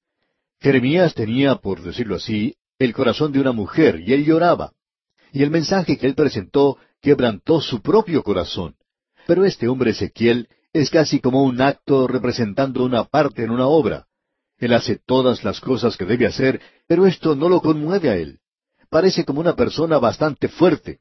Jeremías tenía, por decirlo así, el corazón de una mujer y él lloraba. Y el mensaje que él presentó quebrantó su propio corazón. Pero este hombre Ezequiel es casi como un acto representando una parte en una obra. Él hace todas las cosas que debe hacer, pero esto no lo conmueve a él. Parece como una persona bastante fuerte.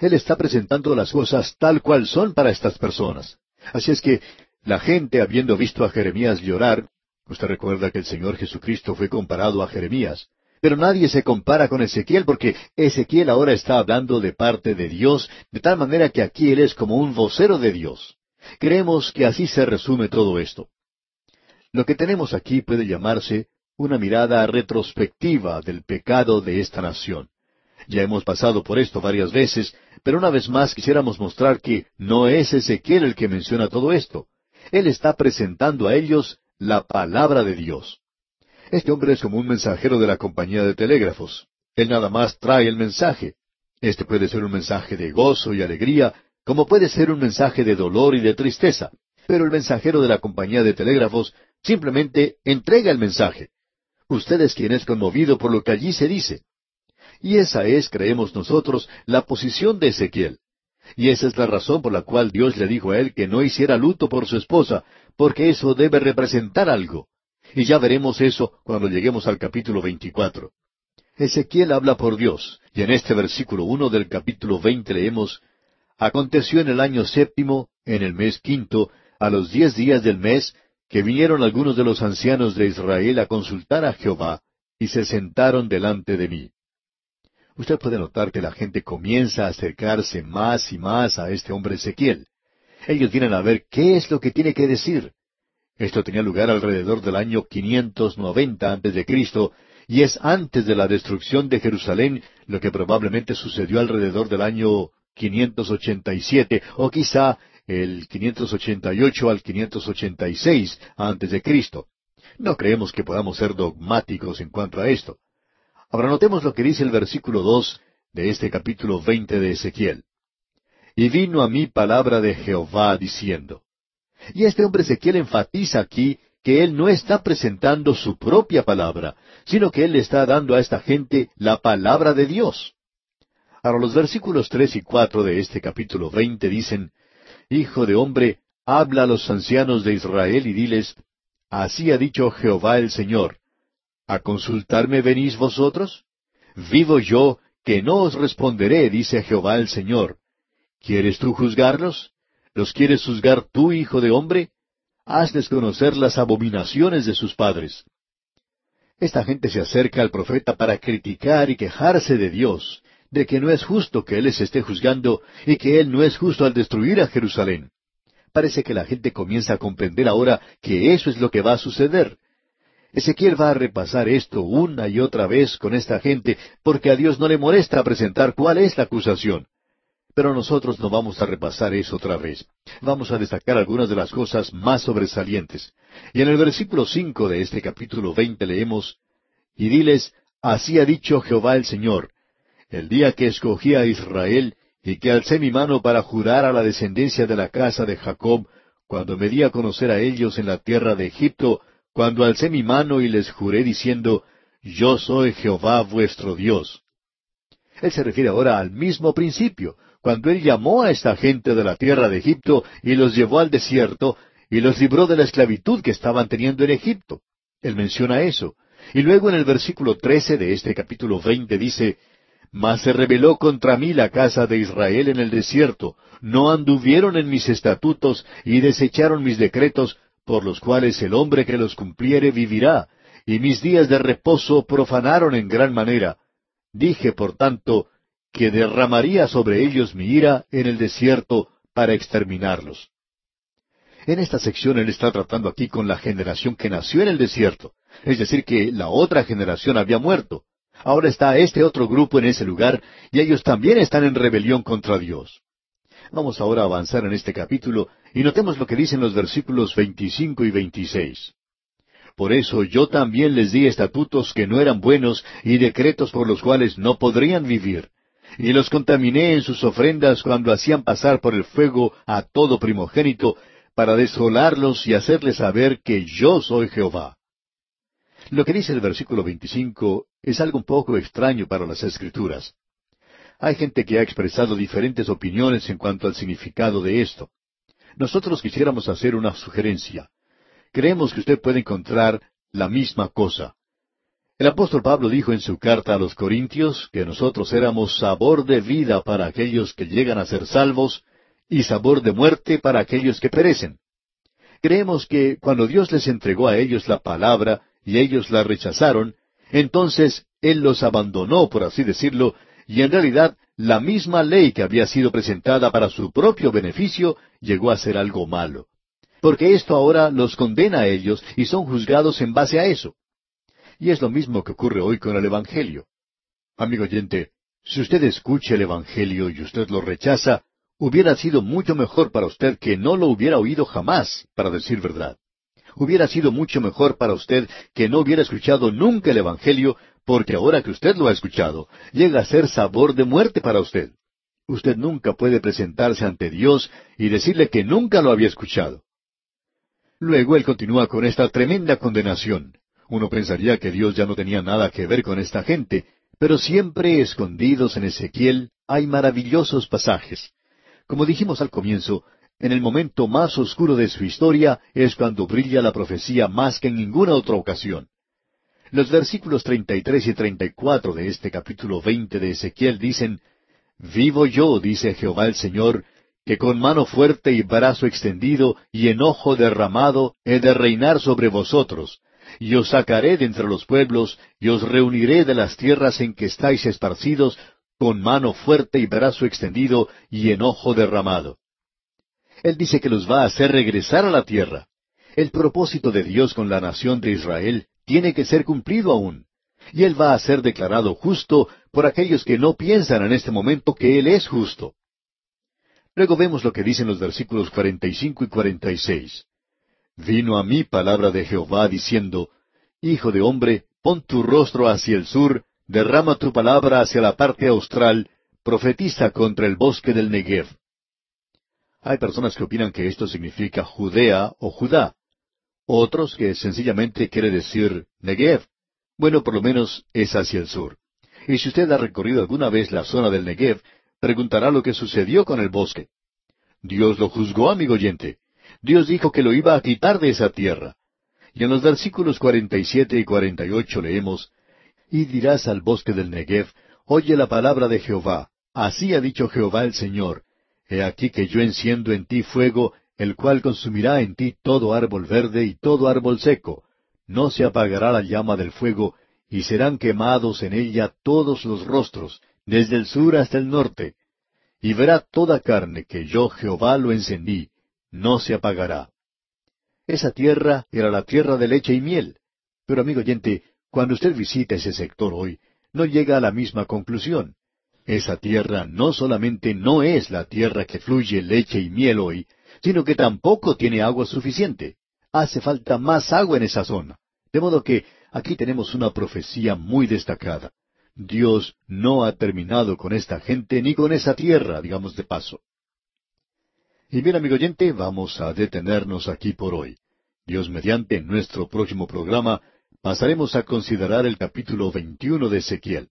Él está presentando las cosas tal cual son para estas personas. Así es que la gente, habiendo visto a Jeremías llorar, usted recuerda que el Señor Jesucristo fue comparado a Jeremías, pero nadie se compara con Ezequiel porque Ezequiel ahora está hablando de parte de Dios, de tal manera que aquí él es como un vocero de Dios. Creemos que así se resume todo esto. Lo que tenemos aquí puede llamarse una mirada retrospectiva del pecado de esta nación. Ya hemos pasado por esto varias veces, pero una vez más quisiéramos mostrar que no es Ezequiel el que menciona todo esto. Él está presentando a ellos la palabra de Dios. Este hombre es como un mensajero de la compañía de telégrafos. Él nada más trae el mensaje. Este puede ser un mensaje de gozo y alegría, como puede ser un mensaje de dolor y de tristeza. Pero el mensajero de la compañía de telégrafos simplemente entrega el mensaje. Usted es quien es conmovido por lo que allí se dice. Y esa es, creemos nosotros, la posición de Ezequiel. Y esa es la razón por la cual Dios le dijo a él que no hiciera luto por su esposa, porque eso debe representar algo. Y ya veremos eso cuando lleguemos al capítulo 24. Ezequiel habla por Dios, y en este versículo uno del capítulo 20 leemos, Aconteció en el año séptimo, en el mes quinto, a los diez días del mes, que vinieron algunos de los ancianos de Israel a consultar a Jehová, y se sentaron delante de mí. Usted puede notar que la gente comienza a acercarse más y más a este hombre Ezequiel. Ellos vienen a ver qué es lo que tiene que decir. Esto tenía lugar alrededor del año 590 antes de Cristo, y es antes de la destrucción de Jerusalén, lo que probablemente sucedió alrededor del año 587, o quizá el 588 al 586 antes de Cristo. No creemos que podamos ser dogmáticos en cuanto a esto. Ahora notemos lo que dice el versículo dos de este capítulo veinte de Ezequiel. Y vino a mí palabra de Jehová diciendo. Y este hombre Ezequiel enfatiza aquí que él no está presentando su propia palabra, sino que él está dando a esta gente la palabra de Dios. Ahora los versículos tres y cuatro de este capítulo veinte dicen, Hijo de hombre, habla a los ancianos de Israel y diles, Así ha dicho Jehová el Señor, ¿A consultarme venís vosotros? Vivo yo, que no os responderé, dice Jehová el Señor. ¿Quieres tú juzgarlos? ¿Los quieres juzgar tú, hijo de hombre? Hazles conocer las abominaciones de sus padres. Esta gente se acerca al profeta para criticar y quejarse de Dios, de que no es justo que Él les esté juzgando y que Él no es justo al destruir a Jerusalén. Parece que la gente comienza a comprender ahora que eso es lo que va a suceder. Ezequiel va a repasar esto una y otra vez con esta gente porque a Dios no le molesta presentar cuál es la acusación. Pero nosotros no vamos a repasar eso otra vez. Vamos a destacar algunas de las cosas más sobresalientes. Y en el versículo cinco de este capítulo veinte leemos Y diles, Así ha dicho Jehová el Señor, el día que escogí a Israel, y que alcé mi mano para jurar a la descendencia de la casa de Jacob, cuando me di a conocer a ellos en la tierra de Egipto, cuando alcé mi mano y les juré diciendo, Yo soy Jehová vuestro Dios. Él se refiere ahora al mismo principio, cuando él llamó a esta gente de la tierra de Egipto y los llevó al desierto y los libró de la esclavitud que estaban teniendo en Egipto. Él menciona eso. Y luego en el versículo trece de este capítulo veinte dice, Mas se rebeló contra mí la casa de Israel en el desierto, no anduvieron en mis estatutos y desecharon mis decretos, por los cuales el hombre que los cumpliere vivirá, y mis días de reposo profanaron en gran manera. Dije, por tanto, que derramaría sobre ellos mi ira en el desierto para exterminarlos. En esta sección él está tratando aquí con la generación que nació en el desierto, es decir, que la otra generación había muerto. Ahora está este otro grupo en ese lugar y ellos también están en rebelión contra Dios. Vamos ahora a avanzar en este capítulo y notemos lo que dicen los versículos 25 y 26. Por eso yo también les di estatutos que no eran buenos y decretos por los cuales no podrían vivir y los contaminé en sus ofrendas cuando hacían pasar por el fuego a todo primogénito, para desolarlos y hacerles saber que yo soy Jehová. Lo que dice el versículo 25 es algo un poco extraño para las escrituras. Hay gente que ha expresado diferentes opiniones en cuanto al significado de esto. Nosotros quisiéramos hacer una sugerencia. Creemos que usted puede encontrar la misma cosa. El apóstol Pablo dijo en su carta a los Corintios que nosotros éramos sabor de vida para aquellos que llegan a ser salvos y sabor de muerte para aquellos que perecen. Creemos que cuando Dios les entregó a ellos la palabra y ellos la rechazaron, entonces Él los abandonó, por así decirlo, y en realidad la misma ley que había sido presentada para su propio beneficio llegó a ser algo malo. Porque esto ahora los condena a ellos y son juzgados en base a eso. Y es lo mismo que ocurre hoy con el Evangelio. Amigo oyente, si usted escucha el Evangelio y usted lo rechaza, hubiera sido mucho mejor para usted que no lo hubiera oído jamás, para decir verdad. Hubiera sido mucho mejor para usted que no hubiera escuchado nunca el Evangelio, porque ahora que usted lo ha escuchado, llega a ser sabor de muerte para usted. Usted nunca puede presentarse ante Dios y decirle que nunca lo había escuchado. Luego él continúa con esta tremenda condenación. Uno pensaría que Dios ya no tenía nada que ver con esta gente, pero siempre escondidos en Ezequiel hay maravillosos pasajes. Como dijimos al comienzo, en el momento más oscuro de su historia es cuando brilla la profecía más que en ninguna otra ocasión. Los versículos 33 y 34 de este capítulo 20 de Ezequiel dicen, Vivo yo, dice Jehová el Señor, que con mano fuerte y brazo extendido y enojo derramado he de reinar sobre vosotros, y os sacaré de entre los pueblos, y os reuniré de las tierras en que estáis esparcidos, con mano fuerte y brazo extendido y enojo derramado. Él dice que los va a hacer regresar a la tierra. El propósito de Dios con la nación de Israel tiene que ser cumplido aún. Y Él va a ser declarado justo por aquellos que no piensan en este momento que Él es justo. Luego vemos lo que dicen los versículos 45 y 46. Vino a mí palabra de Jehová diciendo, Hijo de hombre, pon tu rostro hacia el sur, derrama tu palabra hacia la parte austral, profetiza contra el bosque del Negev. Hay personas que opinan que esto significa Judea o Judá. Otros que sencillamente quiere decir Negev. Bueno, por lo menos es hacia el sur. Y si usted ha recorrido alguna vez la zona del Negev, preguntará lo que sucedió con el bosque. Dios lo juzgó, amigo oyente. Dios dijo que lo iba a quitar de esa tierra. Y en los versículos 47 y 48 leemos, Y dirás al bosque del Negev, Oye la palabra de Jehová. Así ha dicho Jehová el Señor. He aquí que yo enciendo en ti fuego, el cual consumirá en ti todo árbol verde y todo árbol seco. No se apagará la llama del fuego, y serán quemados en ella todos los rostros, desde el sur hasta el norte. Y verá toda carne que yo Jehová lo encendí, no se apagará. Esa tierra era la tierra de leche y miel. Pero amigo oyente, cuando usted visita ese sector hoy, no llega a la misma conclusión. Esa tierra no solamente no es la tierra que fluye leche y miel hoy, sino que tampoco tiene agua suficiente. Hace falta más agua en esa zona. De modo que aquí tenemos una profecía muy destacada. Dios no ha terminado con esta gente ni con esa tierra, digamos de paso. Y bien, amigo oyente, vamos a detenernos aquí por hoy. Dios mediante, en nuestro próximo programa pasaremos a considerar el capítulo 21 de Ezequiel.